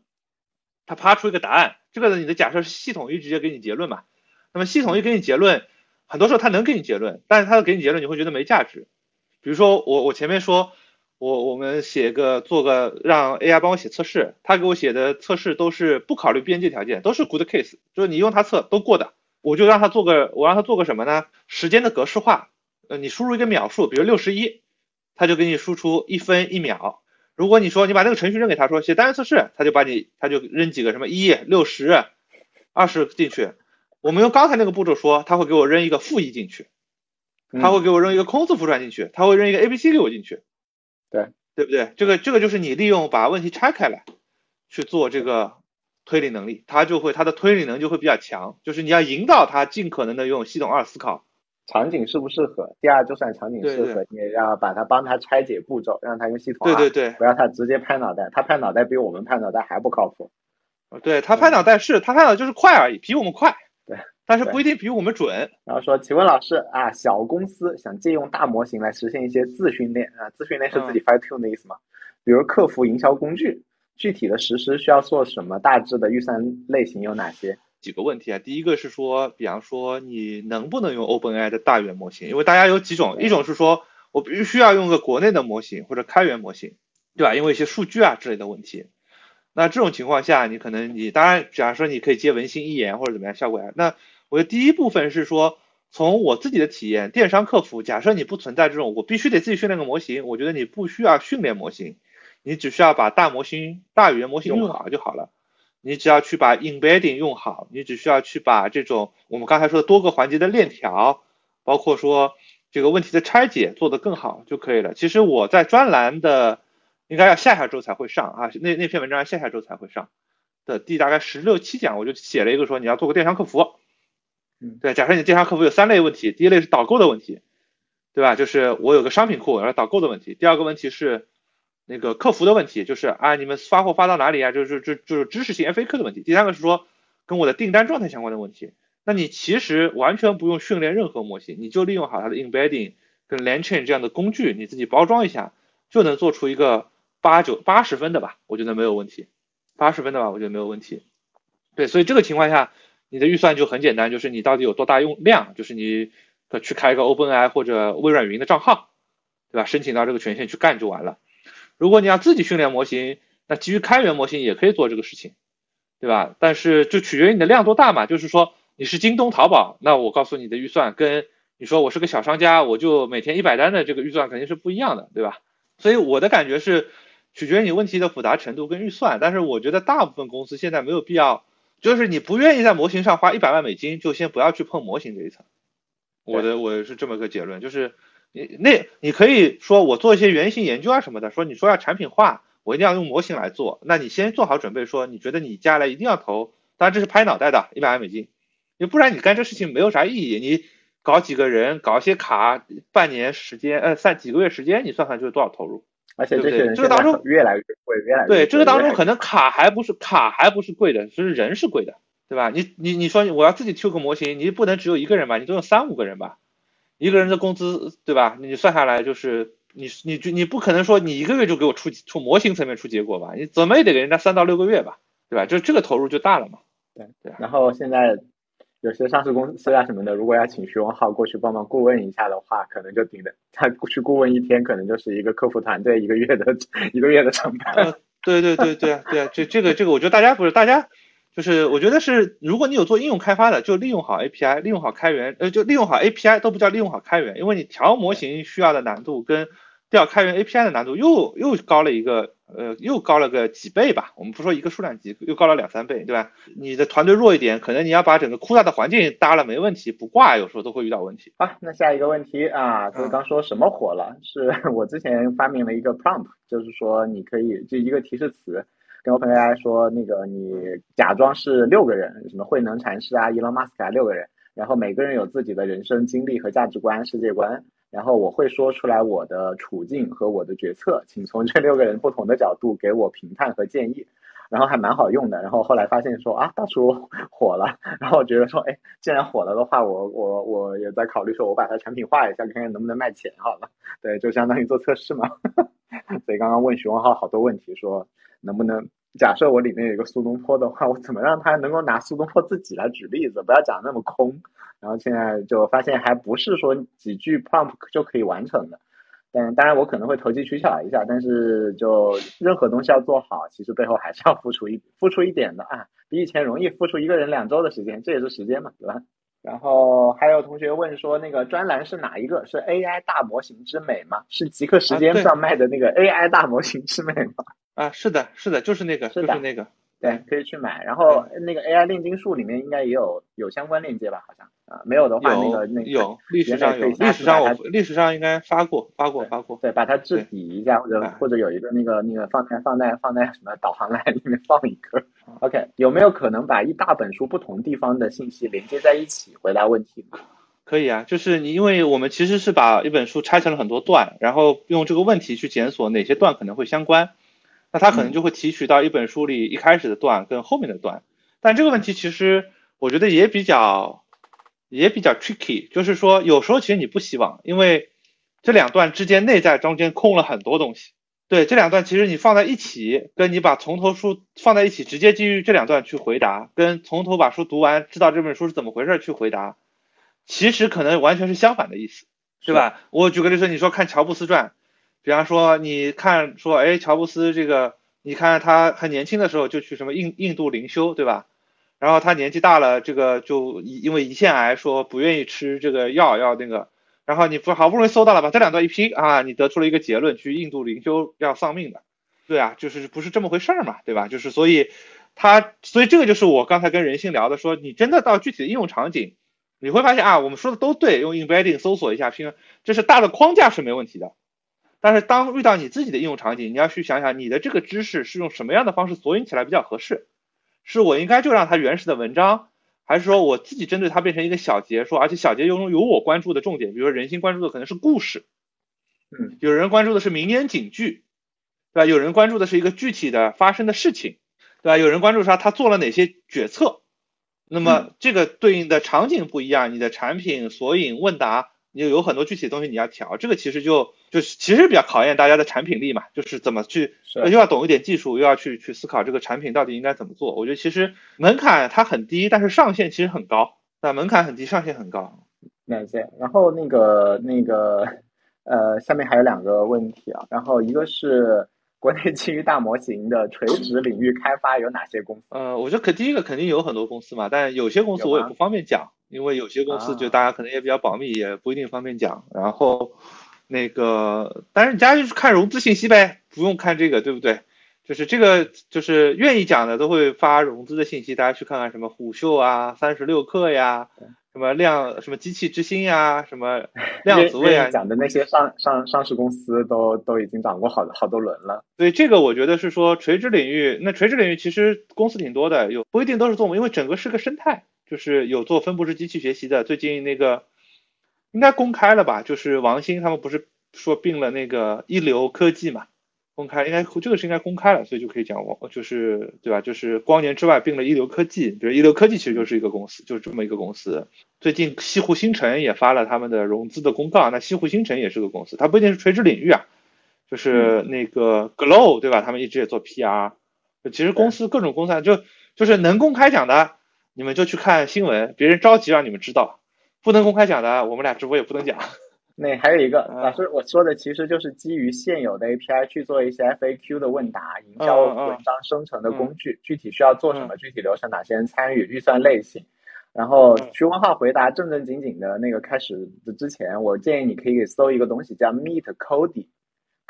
Speaker 1: 它啪出一个答案。这个你的假设是系统一直接给你结论嘛？那么系统一给你结论，很多时候它能给你结论，但是它给你结论你会觉得没价值。比如说我我前面说。我我们写个做个让 AI 帮我写测试，他给我写的测试都是不考虑边界条件，都是 good case，就是你用它测都过的。我就让他做个，我让他做个什么呢？时间的格式化，呃，你输入一个秒数，比如六十一，他就给你输出一分一秒。如果你说你把那个程序扔给他说写单元测试，他就把你他就扔几个什么一六十二十进去。我们用刚才那个步骤说，他会给我扔一个负一进去，他会给我扔一个空字符串进去，他会扔一个 A B C 给我进去。
Speaker 2: 对
Speaker 1: 对不对？这个这个就是你利用把问题拆开来去做这个推理能力，他就会他的推理能力就会比较强。就是你要引导他尽可能的用系统二思考，
Speaker 2: 场景适不适合？第二，就算场景适合，你也要把它帮他拆解步骤，让他用系统
Speaker 1: 二，对对对，
Speaker 2: 不要他直接拍脑袋，他拍脑袋比我们拍脑袋还不靠谱。
Speaker 1: 对他拍脑袋是，他拍脑袋就是快而已，比我们快。
Speaker 2: 对，
Speaker 1: 但是不一定比我们准。
Speaker 2: 然后说，请问老师啊，小公司想借用大模型来实现一些自训练啊，自训练是自己 fine tune 的意思吗？比如客服营销工具，具体的实施需要做什么？大致的预算类型有哪些？
Speaker 1: 几个问题啊，第一个是说，比方说你能不能用 OpenAI 的大语言模型？因为大家有几种，一种是说我必须要用个国内的模型或者开源模型，对吧？因为一些数据啊之类的问题。那这种情况下，你可能你当然，假如说你可以接文心一言或者怎么样效果呀。那我的第一部分是说，从我自己的体验，电商客服，假设你不存在这种我必须得自己训练个模型，我觉得你不需要训练模型，你只需要把大模型、大语言模型用好就好了。你只要去把 embedding 用好，你只需要去把这种我们刚才说的多个环节的链条，包括说这个问题的拆解做得更好就可以了。其实我在专栏的。应该要下下周才会上啊，那那篇文章下下周才会上的第大概十六七讲，我就写了一个说你要做个电商客服，对，假设你电商客服有三类问题，第一类是导购的问题，对吧？就是我有个商品库，然后导购的问题。第二个问题是那个客服的问题，就是啊你们发货发到哪里啊？就是就就是知识型 FAQ 的问题。第三个是说跟我的订单状态相关的问题。那你其实完全不用训练任何模型，你就利用好它的 embedding 跟 l a n c h a i n 这样的工具，你自己包装一下，就能做出一个。八九八十分的吧，我觉得没有问题。八十分的吧，我觉得没有问题。对，所以这个情况下，你的预算就很简单，就是你到底有多大用量，就是你可去开一个 OpenAI 或者微软云的账号，对吧？申请到这个权限去干就完了。如果你要自己训练模型，那基于开源模型也可以做这个事情，对吧？但是就取决于你的量多大嘛。就是说你是京东、淘宝，那我告诉你的预算跟你说我是个小商家，我就每天一百单的这个预算肯定是不一样的，对吧？所以我的感觉是。取决于你问题的复杂程度跟预算，但是我觉得大部分公司现在没有必要，就是你不愿意在模型上花一百万美金，就先不要去碰模型这一层。我的我是这么个结论，就是你那你可以说我做一些原型研究啊什么的，说你说要产品化，我一定要用模型来做，那你先做好准备，说你觉得你将来一定要投，当然这是拍脑袋的一百万美金，你不然你干这事情没有啥意义，你搞几个人搞一些卡，半年时间呃三几个月时间，你算算就是多少投入。
Speaker 2: 而且
Speaker 1: 这
Speaker 2: 些
Speaker 1: 这个当中
Speaker 2: 越来越贵，越来越
Speaker 1: 对这个当中可能卡还不是卡还不是贵的，是人是贵的，对吧？你你你说我要自己 Q 个模型，你不能只有一个人吧？你总有三五个人吧？一个人的工资，对吧？你算下来就是你你就你不可能说你一个月就给我出出模型层面出结果吧？你怎么也得给人家三到六个月吧，对吧？就这个投入就大了嘛。
Speaker 2: 对对。然后现在。有些上市公司啊什么的，如果要请徐文浩过去帮忙顾问一下的话，可能就顶的他过去顾问一天，可能就是一个客服团队一个月的一个月的成本。(laughs)
Speaker 1: 对对对对对啊，这这个这个，我觉得大家不是大家，就是我觉得是，如果你有做应用开发的，就利用好 API，利用好开源，呃，就利用好 API 都不叫利用好开源，因为你调模型需要的难度跟调开源 API 的难度又又高了一个。呃，又高了个几倍吧？我们不说一个数量级，又高了两三倍，对吧？你的团队弱一点，可能你要把整个酷大的环境搭了没问题，不挂有时候都会遇到问题。
Speaker 2: 好，那下一个问题啊，就是刚说什么火了？是我之前发明了一个 prompt，就是说你可以就一个提示词，跟 OpenAI 说那个你假装是六个人，什么慧能禅师啊、伊隆马斯克啊六个人，然后每个人有自己的人生经历和价值观、世界观。然后我会说出来我的处境和我的决策，请从这六个人不同的角度给我评判和建议，然后还蛮好用的。然后后来发现说啊，大厨 (laughs) 火了，然后我觉得说，哎，既然火了的话，我我我也在考虑说，我把它产品化一下，看看能不能卖钱。好了，对，就相当于做测试嘛。(laughs) 所以刚刚问徐文浩好多问题，说能不能假设我里面有一个苏东坡的话，我怎么让他能够拿苏东坡自己来举例子，不要讲那么空。然后现在就发现还不是说几句 prompt 就可以完成的，但当然我可能会投机取巧一下，但是就任何东西要做好，其实背后还是要付出一付出一点的啊，比以前容易付出一个人两周的时间，这也是时间嘛，对吧？然后还有同学问说，那个专栏是哪一个？是 AI 大模型之美吗？是极客时间上卖的那个 AI 大模型之美吗？
Speaker 1: 啊，是的，是的，就是那个，就是那个，
Speaker 2: 对，可以去买。然后那个 AI 炼金术里面应该也有有相关链接吧？好像啊。没有的话，那个那个
Speaker 1: 有历史上有历史上我历史上应该发过发过发过，
Speaker 2: 对，把它置底一下，或者或者有一个那个那个放在放在放在什么导航栏里面放一个。OK，有没有可能把一大本书不同地方的信息连接在一起回答问题？
Speaker 1: 可以啊，就是你因为我们其实是把一本书拆成了很多段，然后用这个问题去检索哪些段可能会相关。那他可能就会提取到一本书里一开始的段跟后面的段。但这个问题其实我觉得也比较也比较 tricky，就是说有时候其实你不希望，因为这两段之间内在中间空了很多东西。对这两段，其实你放在一起，跟你把从头书放在一起，直接基于这两段去回答，跟从头把书读完，知道这本书是怎么回事去回答，其实可能完全是相反的意思，对吧？我举个例子，你说看乔布斯传，比方说你看说，哎，乔布斯这个，你看他很年轻的时候就去什么印印度灵修，对吧？然后他年纪大了，这个就因为胰腺癌说不愿意吃这个药，要那个。然后你不好不容易搜到了，把这两段一拼啊，你得出了一个结论，去印度灵修要丧命的，对啊，就是不是这么回事儿嘛，对吧？就是所以他，所以这个就是我刚才跟人性聊的，说你真的到具体的应用场景，你会发现啊，我们说的都对，用 embedding 搜索一下拼，这是大的框架是没问题的，但是当遇到你自己的应用场景，你要去想想你的这个知识是用什么样的方式索引起来比较合适，是我应该就让它原始的文章。还是说我自己针对它变成一个小节说，而且小节有有我关注的重点，比如说人心关注的可能是故事，
Speaker 2: 嗯，
Speaker 1: 有人关注的是名言警句，对吧？有人关注的是一个具体的发生的事情，对吧？有人关注他他做了哪些决策，那么这个对应的场景不一样，你的产品索引问答。你有很多具体的东西你要调，这个其实就就是其实比较考验大家的产品力嘛，就是怎么去又要懂一点技术，又要去去思考这个产品到底应该怎么做。我觉得其实门槛它很低，但是上限其实很高。那门槛很低，上限很高。
Speaker 2: 感谢。然后那个那个呃，下面还有两个问题啊，然后一个是国内 (laughs) 基于大模型的垂直领域开发有哪些公司？
Speaker 1: 呃，我觉得可第一个肯定有很多公司嘛，但有些公司我也不方便讲。因为有些公司就大家可能也比较保密，也不一定方便讲。然后那个，但是你家就是看融资信息呗，不用看这个，对不对？就是这个，就是愿意讲的都会发融资的信息，大家去看看什么虎嗅啊、三十六氪呀、什么量、什么机器之星呀、什么 (laughs) 量子位啊，
Speaker 2: 讲的那些上上上市公司都都已经涨过好好多轮了。
Speaker 1: 所以这个我觉得是说垂直领域，那垂直领域其实公司挺多的，有不一定都是做，因为整个是个生态。就是有做分布式机器学习的，最近那个应该公开了吧？就是王兴他们不是说并了那个一流科技嘛？公开应该这个是应该公开了，所以就可以讲我就是对吧？就是光年之外并了一流科技，比如一流科技其实就是一个公司，就是这么一个公司。最近西湖新城也发了他们的融资的公告，那西湖新城也是个公司，它不一定是垂直领域啊，就是那个 Glow 对吧？他们一直也做 PR，其实公司各种公司就就是能公开讲的。你们就去看新闻，别人着急让你们知道，不能公开讲的，我们俩直播也不能讲。
Speaker 2: 那还有一个老师，我说的其实就是基于现有的 API 去做一些 FAQ 的问答、营销文章生成的工具，具体需要做什么，具体流程，哪些人参与，预算类型。然后徐文浩回答正正经经的那个开始的之前，我建议你可以搜一个东西叫 Meet Cody。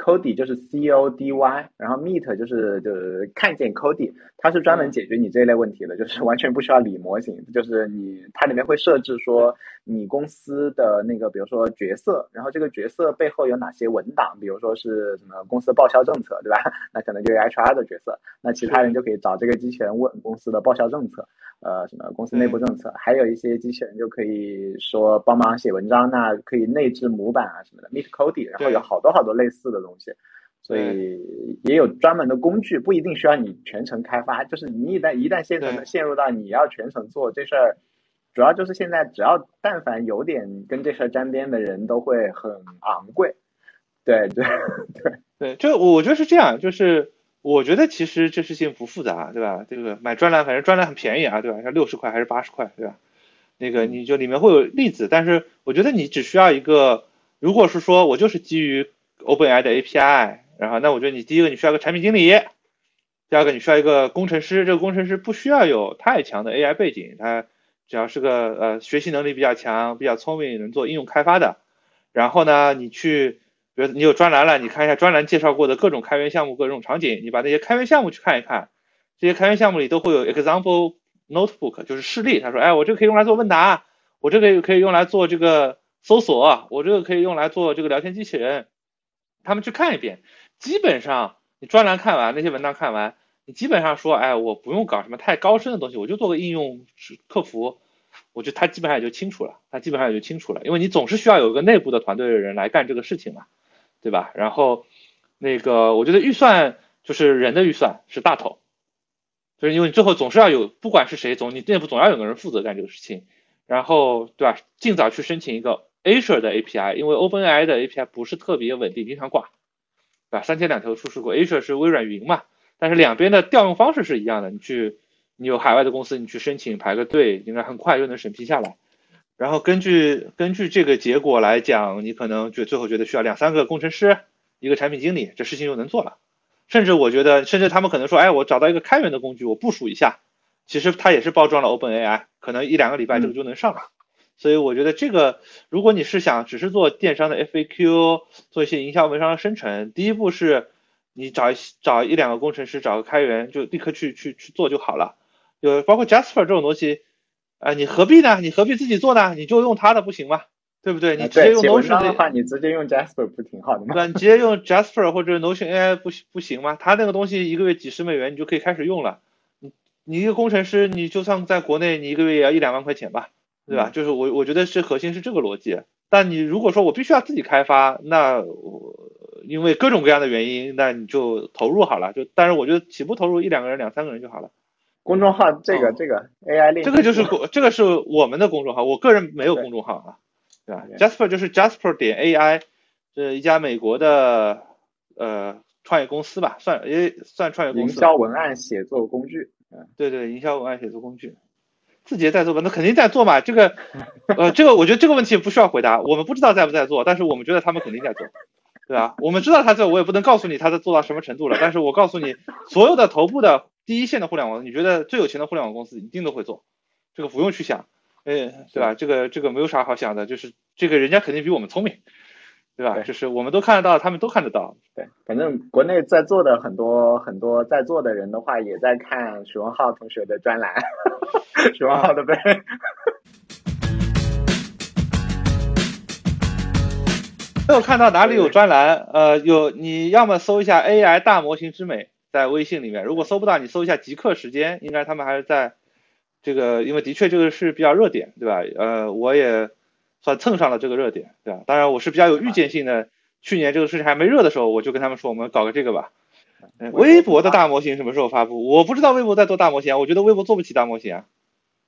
Speaker 2: Cody 就是 C O D Y，然后 Meet 就是就是看见 Cody，它是专门解决你这一类问题的，就是完全不需要理模型，就是你它里面会设置说你公司的那个，比如说角色，然后这个角色背后有哪些文档，比如说是什么公司报销政策，对吧？(laughs) 那可能就是 HR 的角色，那其他人就可以找这个机器人问公司的报销政策。呃，什么公司内部政策，还有一些机器人就可以说帮忙写文章，那可以内置模板啊什么的，Meet Cody，然后有好多好多类似的东西，所以也有专门的工具，不一定需要你全程开发，就是你一旦一旦陷成陷入到你要全程做这事儿，主要就是现在只要但凡有点跟这事儿沾边的人都会很昂贵，对对对 (laughs)
Speaker 1: 对，就我觉得是这样，就是。我觉得其实这事情不复杂，对吧？这个买专栏，反正专栏很便宜啊，对吧？像六十块还是八十块，对吧？那个你就里面会有例子，但是我觉得你只需要一个，如果是说我就是基于 OpenAI 的 API，然后那我觉得你第一个你需要个产品经理，第二个你需要一个工程师，这个工程师不需要有太强的 AI 背景，他只要是个呃学习能力比较强、比较聪明、能做应用开发的，然后呢你去。比如你有专栏了，你看一下专栏介绍过的各种开源项目、各种场景，你把那些开源项目去看一看，这些开源项目里都会有 example notebook，就是示例。他说，哎，我这个可以用来做问答，我这个可以用来做这个搜索，我这个可以用来做这个聊天机器人。他们去看一遍，基本上你专栏看完，那些文档看完，你基本上说，哎，我不用搞什么太高深的东西，我就做个应用客服。我觉得他基本上也就清楚了，他基本上也就清楚了，因为你总是需要有一个内部的团队的人来干这个事情嘛，对吧？然后那个我觉得预算就是人的预算是大头，就是因为你最后总是要有，不管是谁总，你内部总要有个人负责干这个事情，然后对吧？尽早去申请一个 Azure 的 API，因为 OpenAI 的 API 不是特别稳定，经常挂，对吧？三天两头出事故，Azure 是微软云嘛，但是两边的调用方式是一样的，你去，你有海外的公司，你去申请排个队，应该很快就能审批下来。然后根据根据这个结果来讲，你可能就最后觉得需要两三个工程师，一个产品经理，这事情就能做了。甚至我觉得，甚至他们可能说，哎，我找到一个开源的工具，我部署一下，其实它也是包装了 OpenAI，可能一两个礼拜这个就能上了。所以我觉得这个，如果你是想只是做电商的 FAQ，做一些营销文章的生成，第一步是你找一找一两个工程师，找个开源，就立刻去去去做就好了。有包括 Jasper 这种东西。啊，你何必呢？你何必自己做呢？你就用它的不行吗？对不对？你直接用 Notion
Speaker 2: 的话，你直接用 Jasper 不挺好的吗？
Speaker 1: 对，你直接用 Jasper 或者 Notion AI 不不行吗？它那个东西一个月几十美元，你就可以开始用了。你你一个工程师，你就算在国内，你一个月也要一两万块钱吧，对吧？就是我我觉得是核心是这个逻辑。但你如果说我必须要自己开发，那我因为各种各样的原因，那你就投入好了。就但是我觉得起步投入一两个人、两三个人就好了。
Speaker 2: 公众号这个这个 AI 链，
Speaker 1: 这个就是公，这个是我们的公众号，我个人没有公众号啊，对吧？Jasper 就是 Jasper 点 AI，这一家美国的呃创业公司吧，算也算创业公司。
Speaker 2: 营销文案写作工具，
Speaker 1: 嗯，对对，营销文案写作工具，字节在做吧？那肯定在做嘛，这个呃，这个我觉得这个问题不需要回答，我们不知道在不在做，但是我们觉得他们肯定在做，对吧？我们知道他在，我也不能告诉你他在做到什么程度了，但是我告诉你，所有的头部的。第一线的互联网，你觉得最有钱的互联网公司一定都会做，这个不用去想，哎，对吧？这个这个没有啥好想的，就是这个人家肯定比我们聪明，对吧？就是我们都看得到，他们都看得到。
Speaker 2: 对，反正国内在座的很多很多在座的人的话，也在看许文浩同学的专栏，许文浩的呗。(laughs)
Speaker 1: 没有看到哪里有专栏，呃，有，你要么搜一下 AI 大模型之美。在微信里面，如果搜不到，你搜一下极客时间，应该他们还是在这个，因为的确这个是比较热点，对吧？呃，我也算蹭上了这个热点，对吧？当然我是比较有预见性的，去年这个事情还没热的时候，我就跟他们说，我们搞个这个吧。微博的大模型什么时候发布？我不知道微博在做大模型，我觉得微博做不起大模型啊。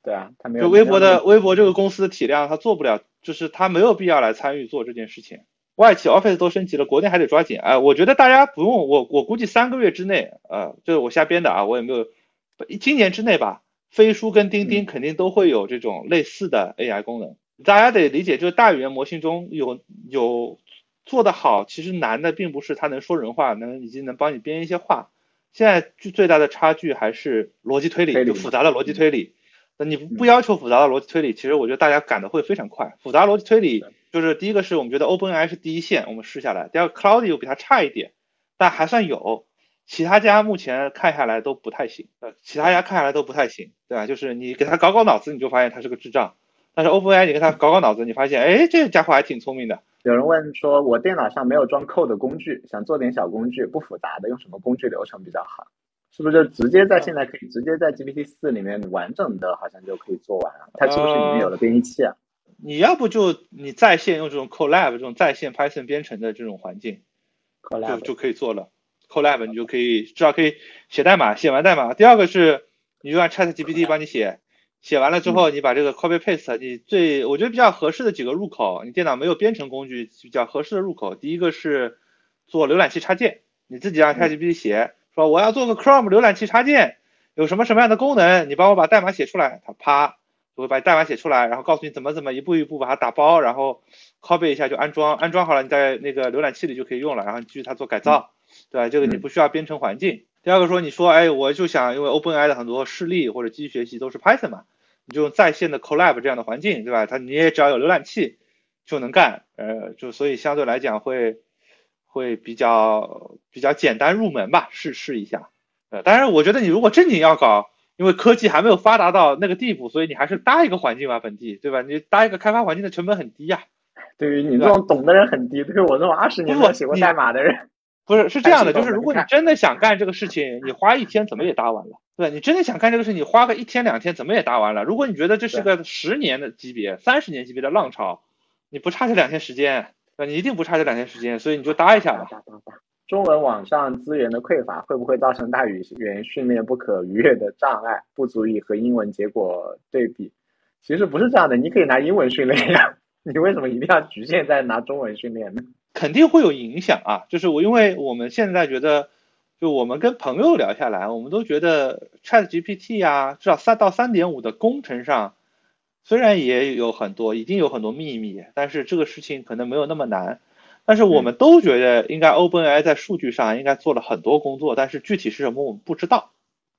Speaker 2: 对啊，他没有。
Speaker 1: 就微博的微博这个公司的体量，他做不了，就是他没有必要来参与做这件事情。外企 Office 都升级了，国内还得抓紧。哎，我觉得大家不用我，我估计三个月之内，呃，就是我瞎编的啊，我也没有，今年之内吧，飞书跟钉钉肯定都会有这种类似的 AI 功能。大家得理解，就是大语言模型中有有做得好，其实难的并不是他能说人话，能以及能帮你编一些话。现在最最大的差距还是逻辑推理，就复杂的逻辑推理。那你不要求复杂的逻辑推理，其实我觉得大家赶的会非常快。复杂逻辑推理。就是第一个是我们觉得 OpenAI 是第一线，我们试下来。第二个 Cloud 比它差一点，但还算有。其他家目前看下来都不太行，呃，其他家看下来都不太行，对吧？就是你给他搞搞脑子，你就发现他是个智障。但是 OpenAI 你给他搞搞脑子，你发现，哎，这家伙还挺聪明的。
Speaker 2: 有人问说，我电脑上没有装 Code 工具，想做点小工具，不复杂的，用什么工具流程比较好？是不是就直接在现在可以直接在 GPT 四里面完整的，好像就可以做完了？它是不是里面有了编译器啊？
Speaker 1: 你要不就你在线用这种 Colab 这种在线 Python 编程的这种环境，，Colab 就就可以做了。Colab 你就可以至少可以写代码，写完代码。第二个是你就让 ChatGPT 帮你写，写完了之后你把这个 copy paste，你最我觉得比较合适的几个入口，你电脑没有编程工具比较合适的入口，第一个是做浏览器插件，你自己让 ChatGPT 写，说我要做个 Chrome 浏览器插件，有什么什么样的功能，你帮我把代码写出来，它啪。我会把代码写出来，然后告诉你怎么怎么一步一步把它打包，然后 copy 一下就安装，安装好了你在那个浏览器里就可以用了，然后你继续它做改造，对吧？这个你不需要编程环境。第二个说你说，哎，我就想因为 OpenAI 的很多示例或者机器学习都是 Python 嘛，你就用在线的 Collab 这样的环境，对吧？它你也只要有浏览器就能干，呃，就所以相对来讲会会比较比较简单入门吧，试试一下。呃，当然我觉得你如果正经要搞。因为科技还没有发达到那个地步，所以你还是搭一个环境吧，本地，对吧？你搭一个开发环境的成本很低呀。
Speaker 2: 对于你这种懂的人很低，对于我这种二十年没写过代码的人，
Speaker 1: 不是是这样的，就是如果你真的想干这个事情，你花一天怎么也搭完了。对，你真的想干这个事，你花个一天两天怎么也搭完了。如果你觉得这是个十年的级别、三十年级别的浪潮，你不差这两天时间，你一定不差这两天时间，所以你就搭一下吧。(laughs)
Speaker 2: 中文网上资源的匮乏会不会造成大语言训练不可逾越的障碍，不足以和英文结果对比？其实不是这样的，你可以拿英文训练呀，(laughs) 你为什么一定要局限在拿中文训练呢？
Speaker 1: 肯定会有影响啊，就是我因为我们现在觉得，就我们跟朋友聊下来，我们都觉得 Chat GPT 啊，至少三到三点五的工程上，虽然也有很多，已经有很多秘密，但是这个事情可能没有那么难。但是我们都觉得，应该 OpenAI 在数据上应该做了很多工作，但是具体是什么我们不知道。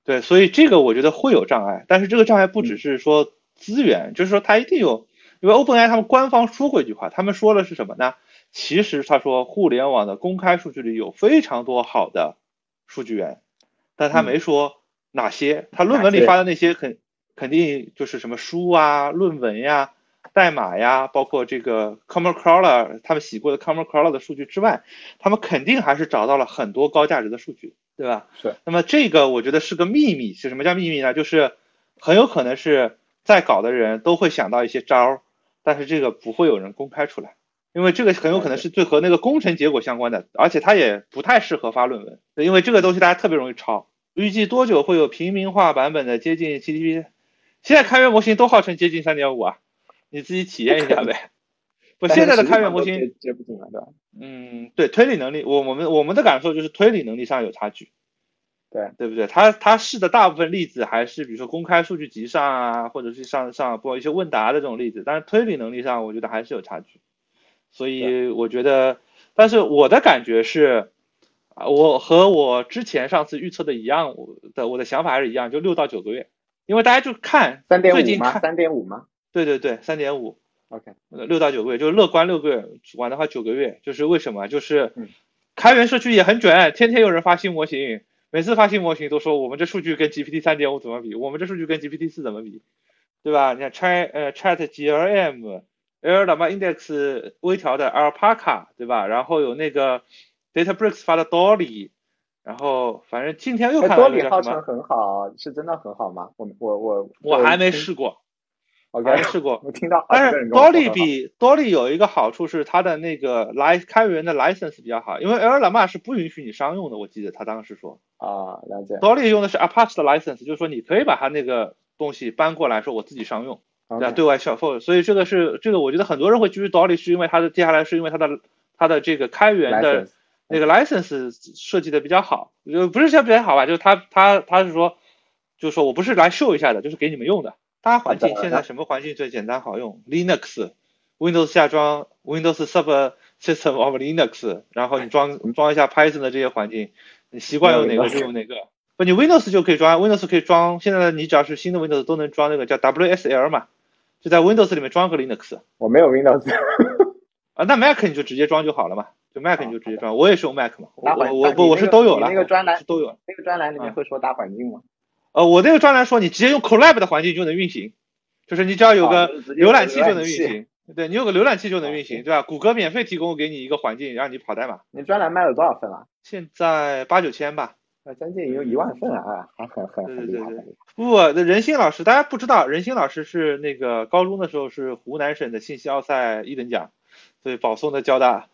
Speaker 1: 对，所以这个我觉得会有障碍。但是这个障碍不只是说资源，就是说它一定有，因为 OpenAI 他们官方说过一句话，他们说的是什么呢？其实他说，互联网的公开数据里有非常多好的数据源，但他没说哪些。他论文里发的那些肯肯定就是什么书啊、论文呀。代码呀，包括这个 Common Crawler，他们洗过的 Common Crawler 的数据之外，他们肯定还是找到了很多高价值的数据，对吧？
Speaker 2: 是。
Speaker 1: 那么这个我觉得是个秘密，是什么叫秘密呢？就是很有可能是在搞的人都会想到一些招儿，但是这个不会有人公开出来，因为这个很有可能是最和那个工程结果相关的，而且它也不太适合发论文，因为这个东西大家特别容易抄。预计多久会有平民化版本的接近 GDP？现在开源模型都号称接近三点五啊。你自己体验一下呗。(laughs) 不，现在的开源模型
Speaker 2: 接不进来，对吧？
Speaker 1: 嗯，对，推理能力，我我们我们的感受就是推理能力上有差距。
Speaker 2: 对，
Speaker 1: 对不对？他他试的大部分例子还是比如说公开数据集上啊，或者是上上包括一些问答的这种例子，但是推理能力上我觉得还是有差距。所以我觉得，但是我的感觉是，啊，我和我之前上次预测的一样，的我的想法还是一样，就六到九个月，因为大家就看最近看
Speaker 2: 三点五吗？
Speaker 1: 对对对，三点五
Speaker 2: ，OK，
Speaker 1: 六到九个月，就是乐观六个月，晚的话九个月，就是为什么？就是开源社区也很卷，天天有人发新模型，每次发新模型都说我们这数据跟 GPT 三点五怎么比，我们这数据跟 GPT 四怎么比，对吧？你看 Chat 呃 Chat GLM，L 什么 Index 微调的 Alpaca，对吧？然后有那个 DataBricks 发的 Dolly，然后反正今天又看到
Speaker 2: 一个什么？号称很好，是真的很好吗？我我我
Speaker 1: 我还没试过。
Speaker 2: 我没
Speaker 1: 试过，
Speaker 2: 我听到。
Speaker 1: 但是多利比 Dolly 有一个好处是它的那个来开源的 license 比较好，因为 Llama 是不允许你商用的，我记得他当时说。
Speaker 2: 啊，了解。
Speaker 1: Dolly 用的是 Apache 的 license，就是说你可以把它那个东西搬过来说我自己商用，对对外销售。所以这个是这个，我觉得很多人会基于道理是因为它的接下来是因为它的它的这个开源的那个 license 设计的比较好，就不是说比较好吧，就是他他他是说，就是说我不是来秀一下的，就是给你们用的。大环境现在什么环境最简单好用？Linux、Windows 下装 Windows Subsystem (laughs) of Linux，然后你装装一下 Python 的这些环境，你习惯用哪个就用哪个。不，你 Windows 就可以装，Windows 可以装。现在你只要是新的 Windows 都能装那个叫 WSL 嘛，就在 Windows 里面装个 Linux。
Speaker 2: 我没有 Windows。
Speaker 1: 啊，那 Mac 你就直接装就好了嘛，就 Mac 你就直接装。我也是用 Mac 嘛，我我我我是都有了。
Speaker 2: 那个专栏
Speaker 1: 都有。
Speaker 2: 那个专栏里面会说大环境吗？
Speaker 1: 呃，我那个专栏说你直接用 Collab 的环境就能运行，就是你只要有个浏览器就能运行，对你有个浏览器就能运行，对吧？谷歌免费提供给你一个环境让你跑代码。
Speaker 2: 你专栏卖了多少份了？
Speaker 1: 现在八九千吧，
Speaker 2: 呃，将近有一万份啊，还很很很厉害。
Speaker 1: 不，任鑫老师大家不知道，任鑫老师是那个高中的时候是湖南省的信息奥赛一等奖，所以保送的交大。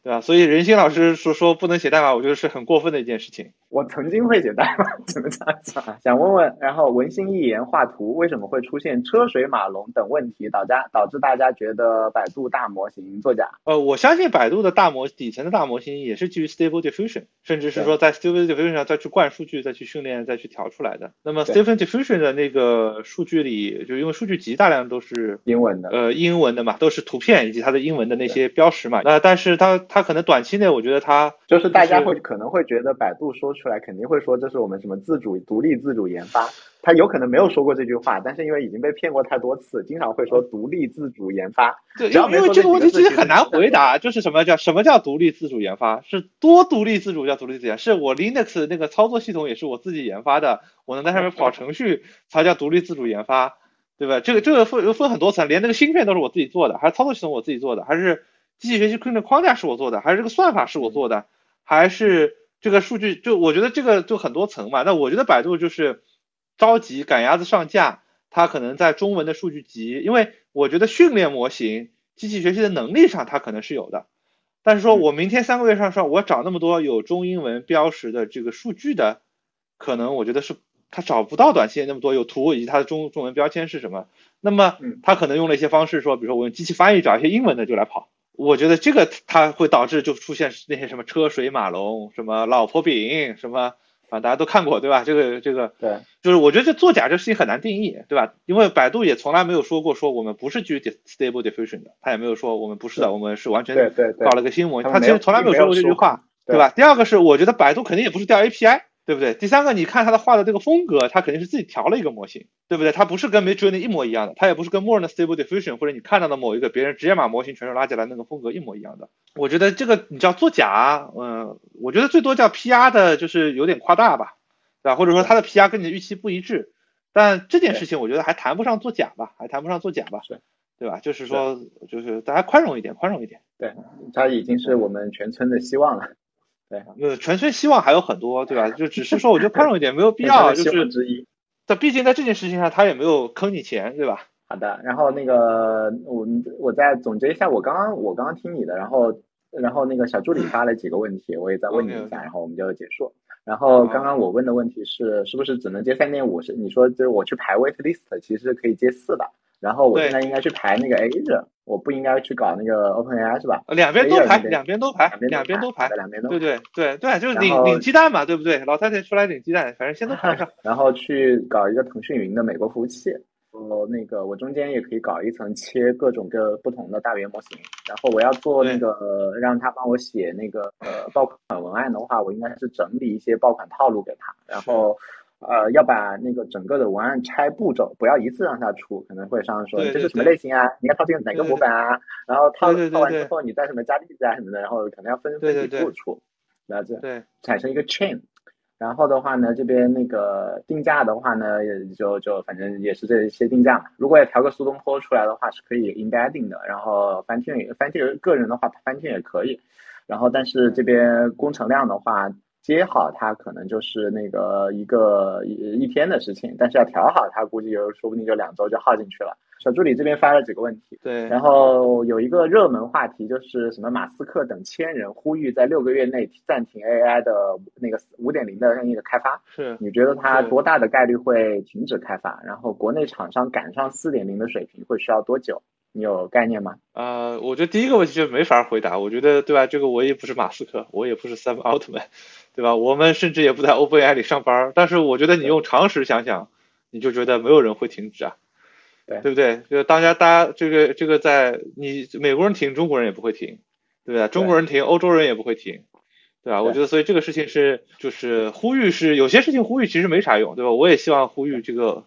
Speaker 1: 对吧？所以任鑫老师说说不能写代码，我觉得是很过分的一件事情。
Speaker 2: 我曾经会写代码，怎么这样讲？想问问，然后文心一言画图为什么会出现车水马龙等问题，导家导致大家觉得百度大模型作假？
Speaker 1: 呃，我相信百度的大模底层的大模型也是基于 Stable Diffusion，甚至是说在 Stable Diffusion 上再去灌数据、再去训练、再去调出来的。那么 Stable Diffusion 的那个数据里，就因为数据集大量都是
Speaker 2: 英文的，
Speaker 1: 呃，英文的嘛，都是图片以及它的英文的那些标识嘛。那但是它它可能短期内，我觉得它
Speaker 2: 就是大家会可能会觉得百度说出来肯定会说。这是我们什么自主、独立、自主研发？他有可能没有说过这句话，但是因为已经被骗过太多次，经常会说独立自主研发。
Speaker 1: 对，因为这个问题其实很难回答，就是什么叫什么叫独立自主研发？是多独立自主叫独立自主？是我 Linux 那个操作系统也是我自己研发的，我能在上面跑程序才叫独立自主研发，对吧？这个这个分分很多层，连那个芯片都是我自己做的，还是操作系统我自己做的，还是机器学习的框架是我做的，还是这个算法是我做的，还是？这个数据就我觉得这个就很多层嘛，那我觉得百度就是着急赶鸭子上架，它可能在中文的数据集，因为我觉得训练模型、机器学习的能力上它可能是有的，但是说我明天三个月上上，我找那么多有中英文标识的这个数据的，可能我觉得是它找不到短期内那么多有图以及它的中中文标签是什么。那么它可能用了一些方式说，比如说我用机器翻译找一些英文的就来跑。我觉得这个它会导致就出现那些什么车水马龙，什么老婆饼，什么啊，大家都看过对吧？这个这个
Speaker 2: 对，
Speaker 1: 就是我觉得这作假这事情很难定义，对吧？因为百度也从来没有说过说我们不是基于 Stable Diffusion 的，他也没有说我们不是的，我们是完全搞了个新模型，他其实从来没有说过这句话，对吧？第二个是我觉得百度肯定也不是调 API。对不对？第三个，你看他的画的这个风格，他肯定是自己调了一个模型，对不对？他不是跟 Midjourney 一模一样的，他也不是跟默认的 Stable Diffusion 或者你看到的某一个别人直接把模型全都拉进来那个风格一模一样的。我觉得这个你叫作假，嗯，我觉得最多叫 PR 的，就是有点夸大吧，对吧？或者说他的 PR 跟你的预期不一致，但这件事情我觉得还谈不上作假吧，还谈不上作假吧，对吧？就是说，就是大家宽容一点，宽容一点。
Speaker 2: 对，他已经是我们全村的希望了。对，
Speaker 1: 呃，纯粹希望还有很多，对吧？就只是说，我觉得宽容一点，没有必要，(laughs) 就是。之一。但毕竟在这件事情上，他也没有坑你钱，对吧？
Speaker 2: 好的，然后那个我我再总结一下，我刚刚我刚刚听你的，然后然后那个小助理发了几个问题，我也再问你一下，然后我们就结束。然后刚刚我问的问题是，是不是只能接三点五？是你说就是我去排 wait list，其实可以接四的。然后我现在应该去排那个 A 热，我不应该去搞那个 OpenAI 是吧？
Speaker 1: 两边都排，两边都排，两边
Speaker 2: 都
Speaker 1: 排，
Speaker 2: 两边都
Speaker 1: 对对对对，就是领领鸡蛋嘛，对不对？老太太出来领鸡蛋，反正先都排上。
Speaker 2: 然后去搞一个腾讯云的美国服务器，哦，那个我中间也可以搞一层切各种各不同的大语言模型。然后我要做那个让他帮我写那个呃爆款文案的话，我应该是整理一些爆款套路给他，然后。呃，要把那个整个的文案拆步骤，不要一次让它出，可能会上说这是什么类型啊？你要套进哪个模板啊？然后套套完之后，你再什么加例子啊什么的，然后可能要分分几步出，然后这产生一个 chain。然后的话呢，这边那个定价的话呢，也就就反正也是这一些定价嘛。如果要调个苏东坡出来的话，是可以 embedding 的。然后翻天也翻天个人的话翻天也可以。然后但是这边工程量的话。接好它可能就是那个一个一一天的事情，但是要调好它，估计又说不定就两周就耗进去了。小助理这边发了几个问题，
Speaker 1: 对，
Speaker 2: 然后有一个热门话题就是什么马斯克等千人呼吁在六个月内暂停 AI 的那个五点零的那个开发，
Speaker 1: 是，
Speaker 2: 你觉得它多大的概率会停止开发？然后国内厂商赶上四点零的水平会需要多久？你有概念吗？
Speaker 1: 呃，我觉得第一个问题就没法回答。我觉得对吧？这个我也不是马斯克，我也不是 Sam Altman。对吧？我们甚至也不在 OpenAI 里上班，但是我觉得你用常识想想，你就觉得没有人会停止啊，
Speaker 2: 对
Speaker 1: 对不对？就大家大家这个这个在你美国人停，中国人也不会停，对不对？中国人停，欧洲人也不会停，对吧？我觉得所以这个事情是就是呼吁是有些事情呼吁其实没啥用，对吧？我也希望呼吁这个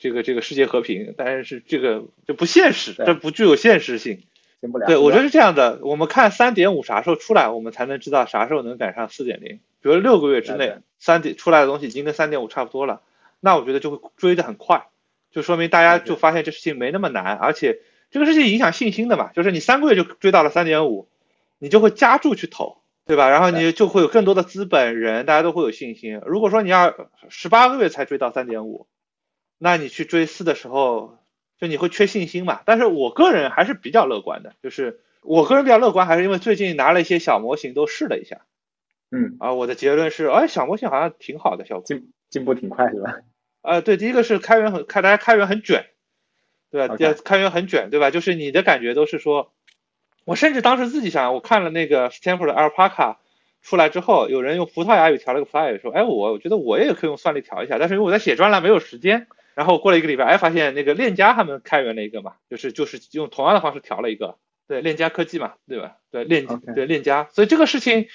Speaker 1: 这个这个世界和平，但是这个就不现实，这不具有现实性。对，我觉得是这样的。我们看三点五啥时候出来，我们才能知道啥时候能赶上四点零。比如六个月之内，三点出来的东西已经跟三点五差不多了，那我觉得就会追得很快，就说明大家就发现这事情没那么难，而且这个事情影响信心的嘛，就是你三个月就追到了三点五，你就会加注去投，对吧？然后你就会有更多的资本人，大家都会有信心。如果说你要十八个月才追到三点五，那你去追四的时候。就你会缺信心嘛？但是我个人还是比较乐观的，就是我个人比较乐观，还是因为最近拿了一些小模型都试了一下，
Speaker 2: 嗯，
Speaker 1: 啊，我的结论是，哎，小模型好像挺好的效果，
Speaker 2: 进进步挺快是吧？
Speaker 1: 呃，对，第一个是开源很开，大家开源很卷，对吧？开源很卷，对吧？就是你的感觉都是说，我甚至当时自己想，我看了那个 Stanford 的 Alpaca 出来之后，有人用葡萄牙语调了个葡萄牙语，说，哎，我我觉得我也可以用算力调一下，但是因为我在写专栏没有时间。然后过了一个礼拜，哎，发现那个链家他们开源了一个嘛，就是就是用同样的方式调了一个，对，链家科技嘛，对吧？对链对链家，所以这个事情，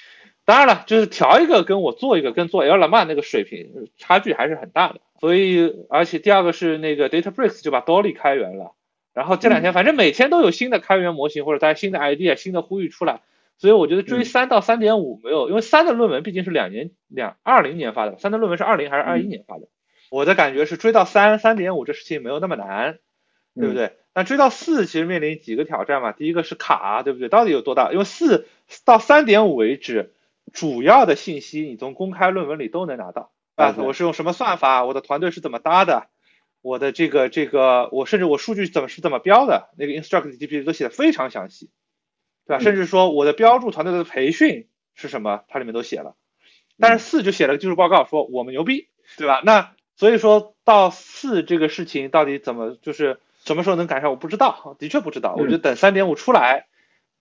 Speaker 1: 当然了，就是调一个跟我做一个跟做 L 曼那个水平差距还是很大的。所以而且第二个是那个 DataBricks 就把 Dolly 开源了，然后这两天反正每天都有新的开源模型或者大家新的 idea 新的呼吁出来，所以我觉得追三到三点五没有，因为三的论文毕竟是两年两二零年发的，三的论文是二零还是二一年发的。我的感觉是追到三三点五这事情没有那么难，对不对？那追到四其实面临几个挑战嘛，第一个是卡，对不对？到底有多大？因为四到三点五为止，主要的信息你从公开论文里都能拿到啊。我是用什么算法？我的团队是怎么搭的？我的这个这个，我甚至我数据怎么是怎么标的？那个 instruct GPT 都写的非常详细，对吧？甚至说我的标注团队的培训是什么，它里面都写了。但是四就写了个技术报告，说我们牛逼，对吧？那所以说到四这个事情到底怎么就是什么时候能赶上，我不知道，的确不知道。我觉得等三点五出来，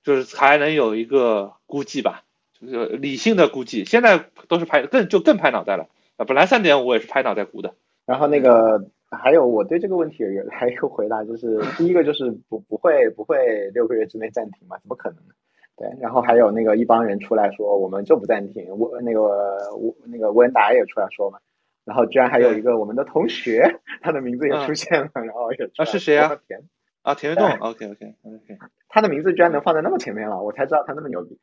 Speaker 1: 就是才能有一个估计吧，就是理性的估计。现在都是拍更就更拍脑袋了啊！本来三点五我也是拍脑袋估的。
Speaker 2: 然后那个还有我对这个问题有还有回答，就是第一个就是不不会不会六个月之内暂停嘛？怎么可能？对，然后还有那个一帮人出来说，我们就不暂停。我那个我那个温达也出来说嘛，然后居然还有一个我们的同学，(laughs) 他的名字也出现了，然后也
Speaker 1: 啊是谁啊？(laughs) 田啊田跃动，OK OK OK，
Speaker 2: 他的名字居然能放在那么前面了，我才知道他那么牛逼。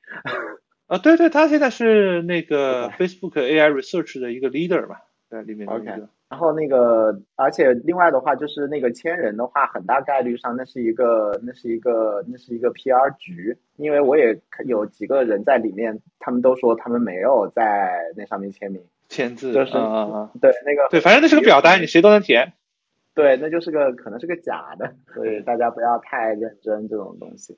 Speaker 1: 啊对对，他现在是那个 Facebook AI Research 的一个 leader 嘛，在里面
Speaker 2: OK。然后那个，而且另外的话，就是那个签人的话，很大概率上那是一个，那是一个，那是一个 PR 局，因为我也有几个人在里面，他们都说他们没有在那上面签名
Speaker 1: 签字，
Speaker 2: 就是
Speaker 1: 嗯嗯
Speaker 2: 对那个
Speaker 1: 对，反正那是个表单，(laughs) 你谁都能填，
Speaker 2: 对，那就是个可能是个假的，所以大家不要太认真这种东西。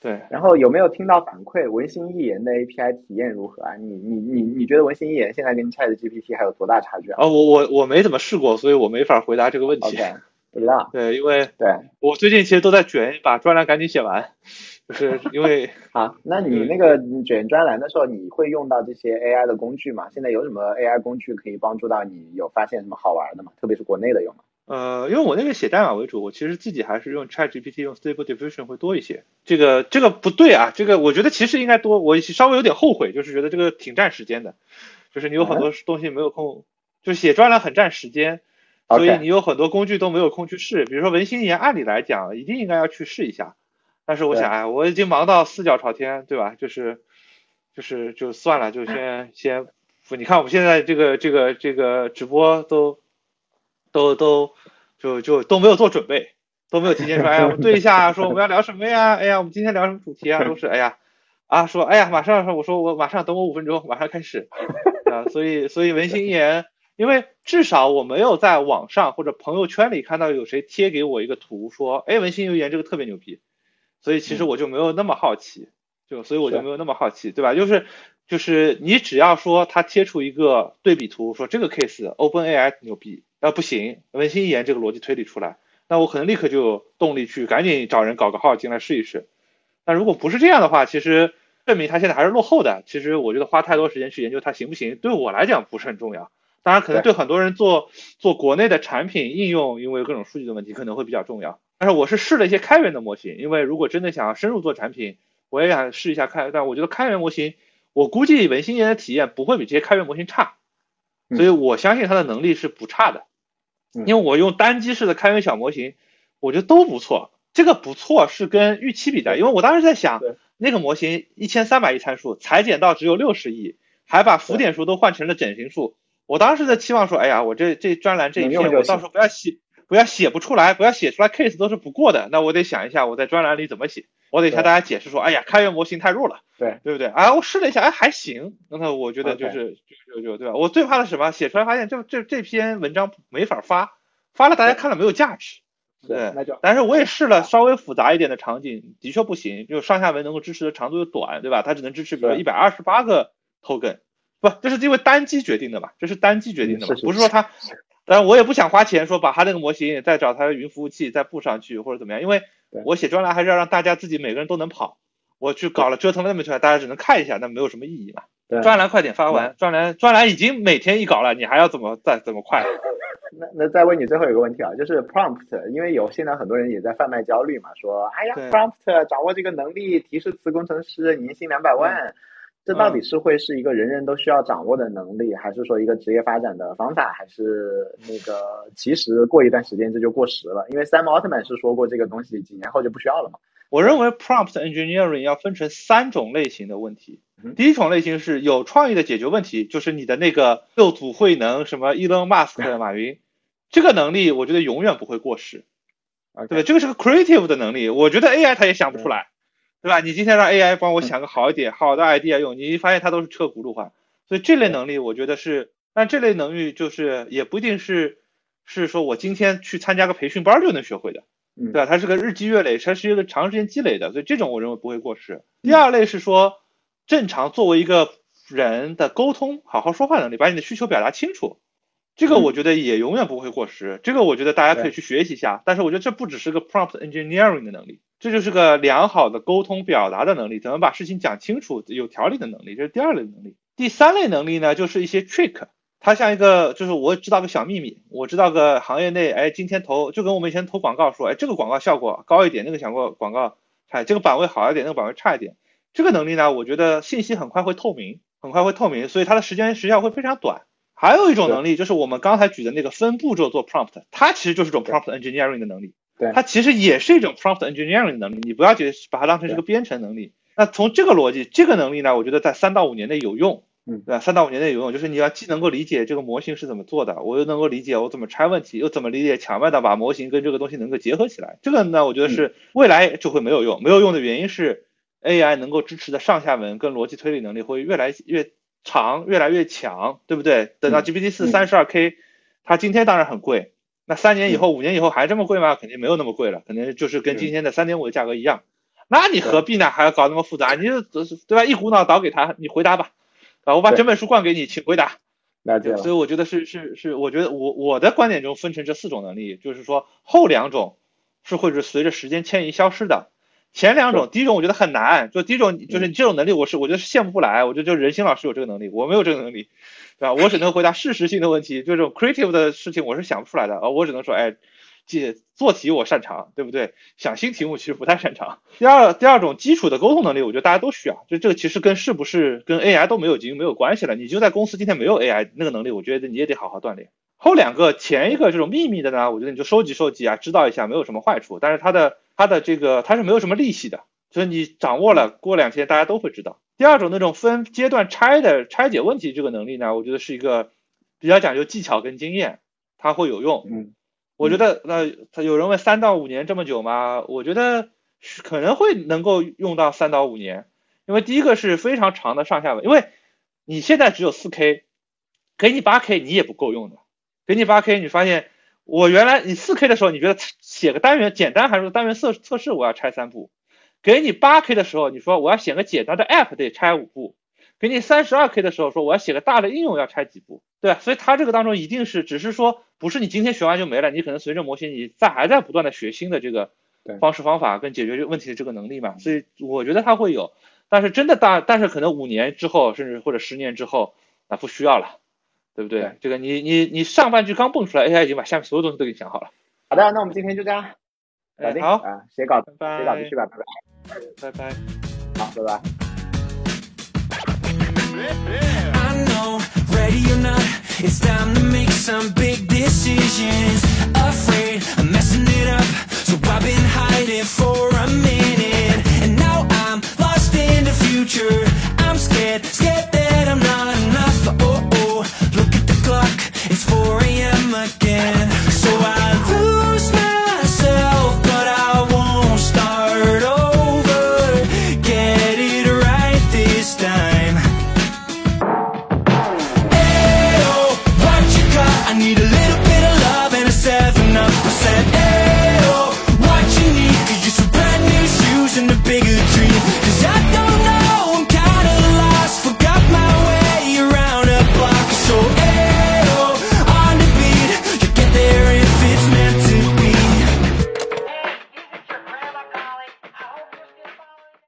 Speaker 1: 对，
Speaker 2: 然后有没有听到反馈？文心一言的 API 体验如何啊？你你你你觉得文心一言现在跟 Chat GPT 还有多大差距啊？
Speaker 1: 哦，我我我没怎么试过，所以我没法回答这个问题。
Speaker 2: OK，不知道。
Speaker 1: 对，因为
Speaker 2: 对
Speaker 1: 我最近其实都在卷，把专栏赶紧写完，就是因为 (laughs)
Speaker 2: 好。那你那个卷专栏的时候，你会用到这些 AI 的工具吗？现在有什么 AI 工具可以帮助到你？有发现什么好玩的吗？特别是国内的有吗？
Speaker 1: 呃，因为我那个写代码为主，我其实自己还是用 Chat GPT 用 Stable Diffusion 会多一些。这个这个不对啊，这个我觉得其实应该多。我稍微有点后悔，就是觉得这个挺占时间的，就是你有很多东西没有空，就写专栏很占时间，所以你有很多工具都没有空去试。比如说文心一言，按理来讲一定应该要去试一下，但是我想啊，我已经忙到四脚朝天，对吧？就是就是就算了，就先先，你看我们现在这个这个这个直播都。都都就就都没有做准备，都没有提前说，哎呀，我们对一下，说我们要聊什么呀？哎呀，我们今天聊什么主题啊？都是哎呀啊，说哎呀，马上说，我说我马上等我五分钟，马上开始啊。所以所以文心一言，因为至少我没有在网上或者朋友圈里看到有谁贴给我一个图说，哎，文心一言这个特别牛逼，所以其实我就没有那么好奇，就所以我就没有那么好奇，对吧？就是就是你只要说他贴出一个对比图，说这个 case OpenAI 牛逼。啊不行，文心一言这个逻辑推理出来，那我可能立刻就有动力去赶紧找人搞个号进来试一试。那如果不是这样的话，其实证明他现在还是落后的。其实我觉得花太多时间去研究它行不行，对我来讲不是很重要。当然，可能对很多人做做国内的产品应用，因为各种数据的问题可能会比较重要。但是我是试了一些开源的模型，因为如果真的想要深入做产品，我也想试一下开。但我觉得开源模型，我估计文心一言的体验不会比这些开源模型差。所以我相信它的能力是不差的，因为我用单机式的开源小模型，我觉得都不错。这个不错是跟预期比的，因为我当时在想，那个模型一千三百亿参数，裁剪到只有六十亿，还把浮点数都换成了整形数。我当时的期望说，哎呀，我这这专栏这一篇，我到时候不要写，不要写不出来，不要写出来 case 都是不过的。那我得想一下我在专栏里怎么写，我得向大家解释说，哎呀，开源模型太弱了。
Speaker 2: 对，
Speaker 1: 对不对？啊，我试了一下，哎，还行。那我觉得就是就就就对吧？我最怕的是什么？写出来发现这这这篇文章没法发，发了大家看了没有价值。对，
Speaker 2: 那就。
Speaker 1: 但是我也试了稍微复杂一点的场景，的确不行，就上下文能够支持的长度又短，对吧？它只能支持比如一百二十八个 token，不，这是因为单机决定的嘛？这是单机决定的嘛？不是说它，当然我也不想花钱说把它那个模型再找它的云服务器再布上去或者怎么样，因为我写专栏还是要让大家自己每个人都能跑。我去搞了折腾了那么久，大家只能看一下，那没有什么意义嘛。专栏快点发完，专栏专栏已经每天一稿了，你还要怎么再怎么快？(laughs)
Speaker 2: 那那再问你最后一个问题啊，就是 prompt，因为有现在很多人也在贩卖焦虑嘛，说哎呀 prompt 掌握这个能力，提示词工程师年薪两百万，这到底是会是一个人人都需要掌握的能力，还是说一个职业发展的方法，还是那个 (laughs) 其实过一段时间这就过时了？因为 Sam Altman 是说过这个东西几年后就不需要了嘛。
Speaker 1: 我认为 prompt engineering 要分成三种类型的问题。第一种类型是有创意的解决问题，就是你的那个六组慧能什么 Elon Musk 马云，(laughs) 这个能力我觉得永远不会过时，对对？这个是个 creative 的能力，我觉得 AI 它也想不出来，对吧？你今天让 AI 帮我想个好一点好的 idea 用，你发现它都是车轱辘话，所以这类能力我觉得是，但这类能力就是也不一定是是说我今天去参加个培训班就能学会的。对吧？它是个日积月累，它是一个长时间积累的，所以这种我认为不会过时。第二类是说，正常作为一个人的沟通，好好说话能力，把你的需求表达清楚，这个我觉得也永远不会过时。这个我觉得大家可以去学习一下。但是我觉得这不只是个 prompt engineering 的能力，这就是个良好的沟通表达的能力，怎么把事情讲清楚、有条理的能力，这是第二类能力。第三类能力呢，就是一些 trick。它像一个，就是我知道个小秘密，我知道个行业内，哎，今天投就跟我们以前投广告说，哎，这个广告效果高一点，那个想过广告差，这个版位好一点，那个版位差一点。这个能力呢，我觉得信息很快会透明，很快会透明，所以它的时间时效会非常短。还有一种能力就是我们刚才举的那个分步骤做 prompt，它其实就是种 prompt engineering 的能力，
Speaker 2: 对，
Speaker 1: 它其实也是一种 prompt engineering 的能力，你不要觉得把它当成是个编程能力。那从这个逻辑，这个能力呢，我觉得在三到五年内有用。
Speaker 2: 嗯，
Speaker 1: 对吧？三到五年内有用，就是你要既能够理解这个模型是怎么做的，我又能够理解我怎么拆问题，又怎么理解巧妙的把模型跟这个东西能够结合起来。这个呢，我觉得是未来就会没有用。没有用的原因是 AI 能够支持的上下文跟逻辑推理能力会越来越长，越来越强，对不对？等到 GPT 四三十二 K，它今天当然很贵，那三年以后、五年以后还这么贵吗？肯定没有那么贵了，可能就是跟今天的三点五的价格一样。那你何必呢？还要搞那么复杂？你就对吧？一股脑倒给他，你回答吧。啊，我把整本书灌给你，请回答。
Speaker 2: 那就。
Speaker 1: 所以我觉得是是是，我觉得我我的观点中分成这四种能力，就是说后两种是会是随着时间迁移消失的。前两种，第一种我觉得很难，就第一种就是你这种能力，我是我觉得是羡慕不来。我觉得就任心老师有这个能力，我没有这个能力，对吧？我只能回答事实性的问题，就这种 creative 的事情我是想不出来的啊，我只能说，哎。解做题我擅长，对不对？想新题目其实不太擅长。第二，第二种基础的沟通能力，我觉得大家都需要。就这个其实跟是不是跟 AI 都没有已经没有关系了。你就在公司今天没有 AI 那个能力，我觉得你也得好好锻炼。后两个，前一个这种秘密的呢，我觉得你就收集收集啊，知道一下没有什么坏处。但是它的它的这个它是没有什么利息的，所以你掌握了，过两天大家都会知道。第二种那种分阶段拆的拆解问题这个能力呢，我觉得是一个比较讲究技巧跟经验，它会有用。
Speaker 2: 嗯。
Speaker 1: 我觉得那他有人问三到五年这么久吗？我觉得可能会能够用到三到五年，因为第一个是非常长的上下文，因为你现在只有四 K，给你八 K 你也不够用的，给你八 K 你发现我原来你四 K 的时候你觉得写个单元简单函数单元测测试我要拆三步，给你八 K 的时候你说我要写个简单的 App 得拆五步。给你三十二 K 的时候说我要写个大的应用要拆几步，对所以它这个当中一定是只是说不是你今天学完就没了，你可能随着模型你在还在不断的学新的这个方式方法跟解决问题的这个能力嘛，所以我觉得它会有，但是真的大，但是可能五年之后甚至或者十年之后那不需要了，对不对？这个你你你上半句刚蹦出来，AI 已经把下面所有东西都给你想好了。
Speaker 2: 好的，那我们今天就这样，
Speaker 1: 好
Speaker 2: 啊，写稿
Speaker 1: 拜拜，
Speaker 2: 写稿继续吧，拜
Speaker 1: 拜，拜拜，
Speaker 2: 好，拜拜。
Speaker 3: I know, ready or not, it's time to make some big decisions. Afraid of messing it up, so I've been hiding for a minute. And now I'm lost in the future. I'm scared, scared that I'm not again. So I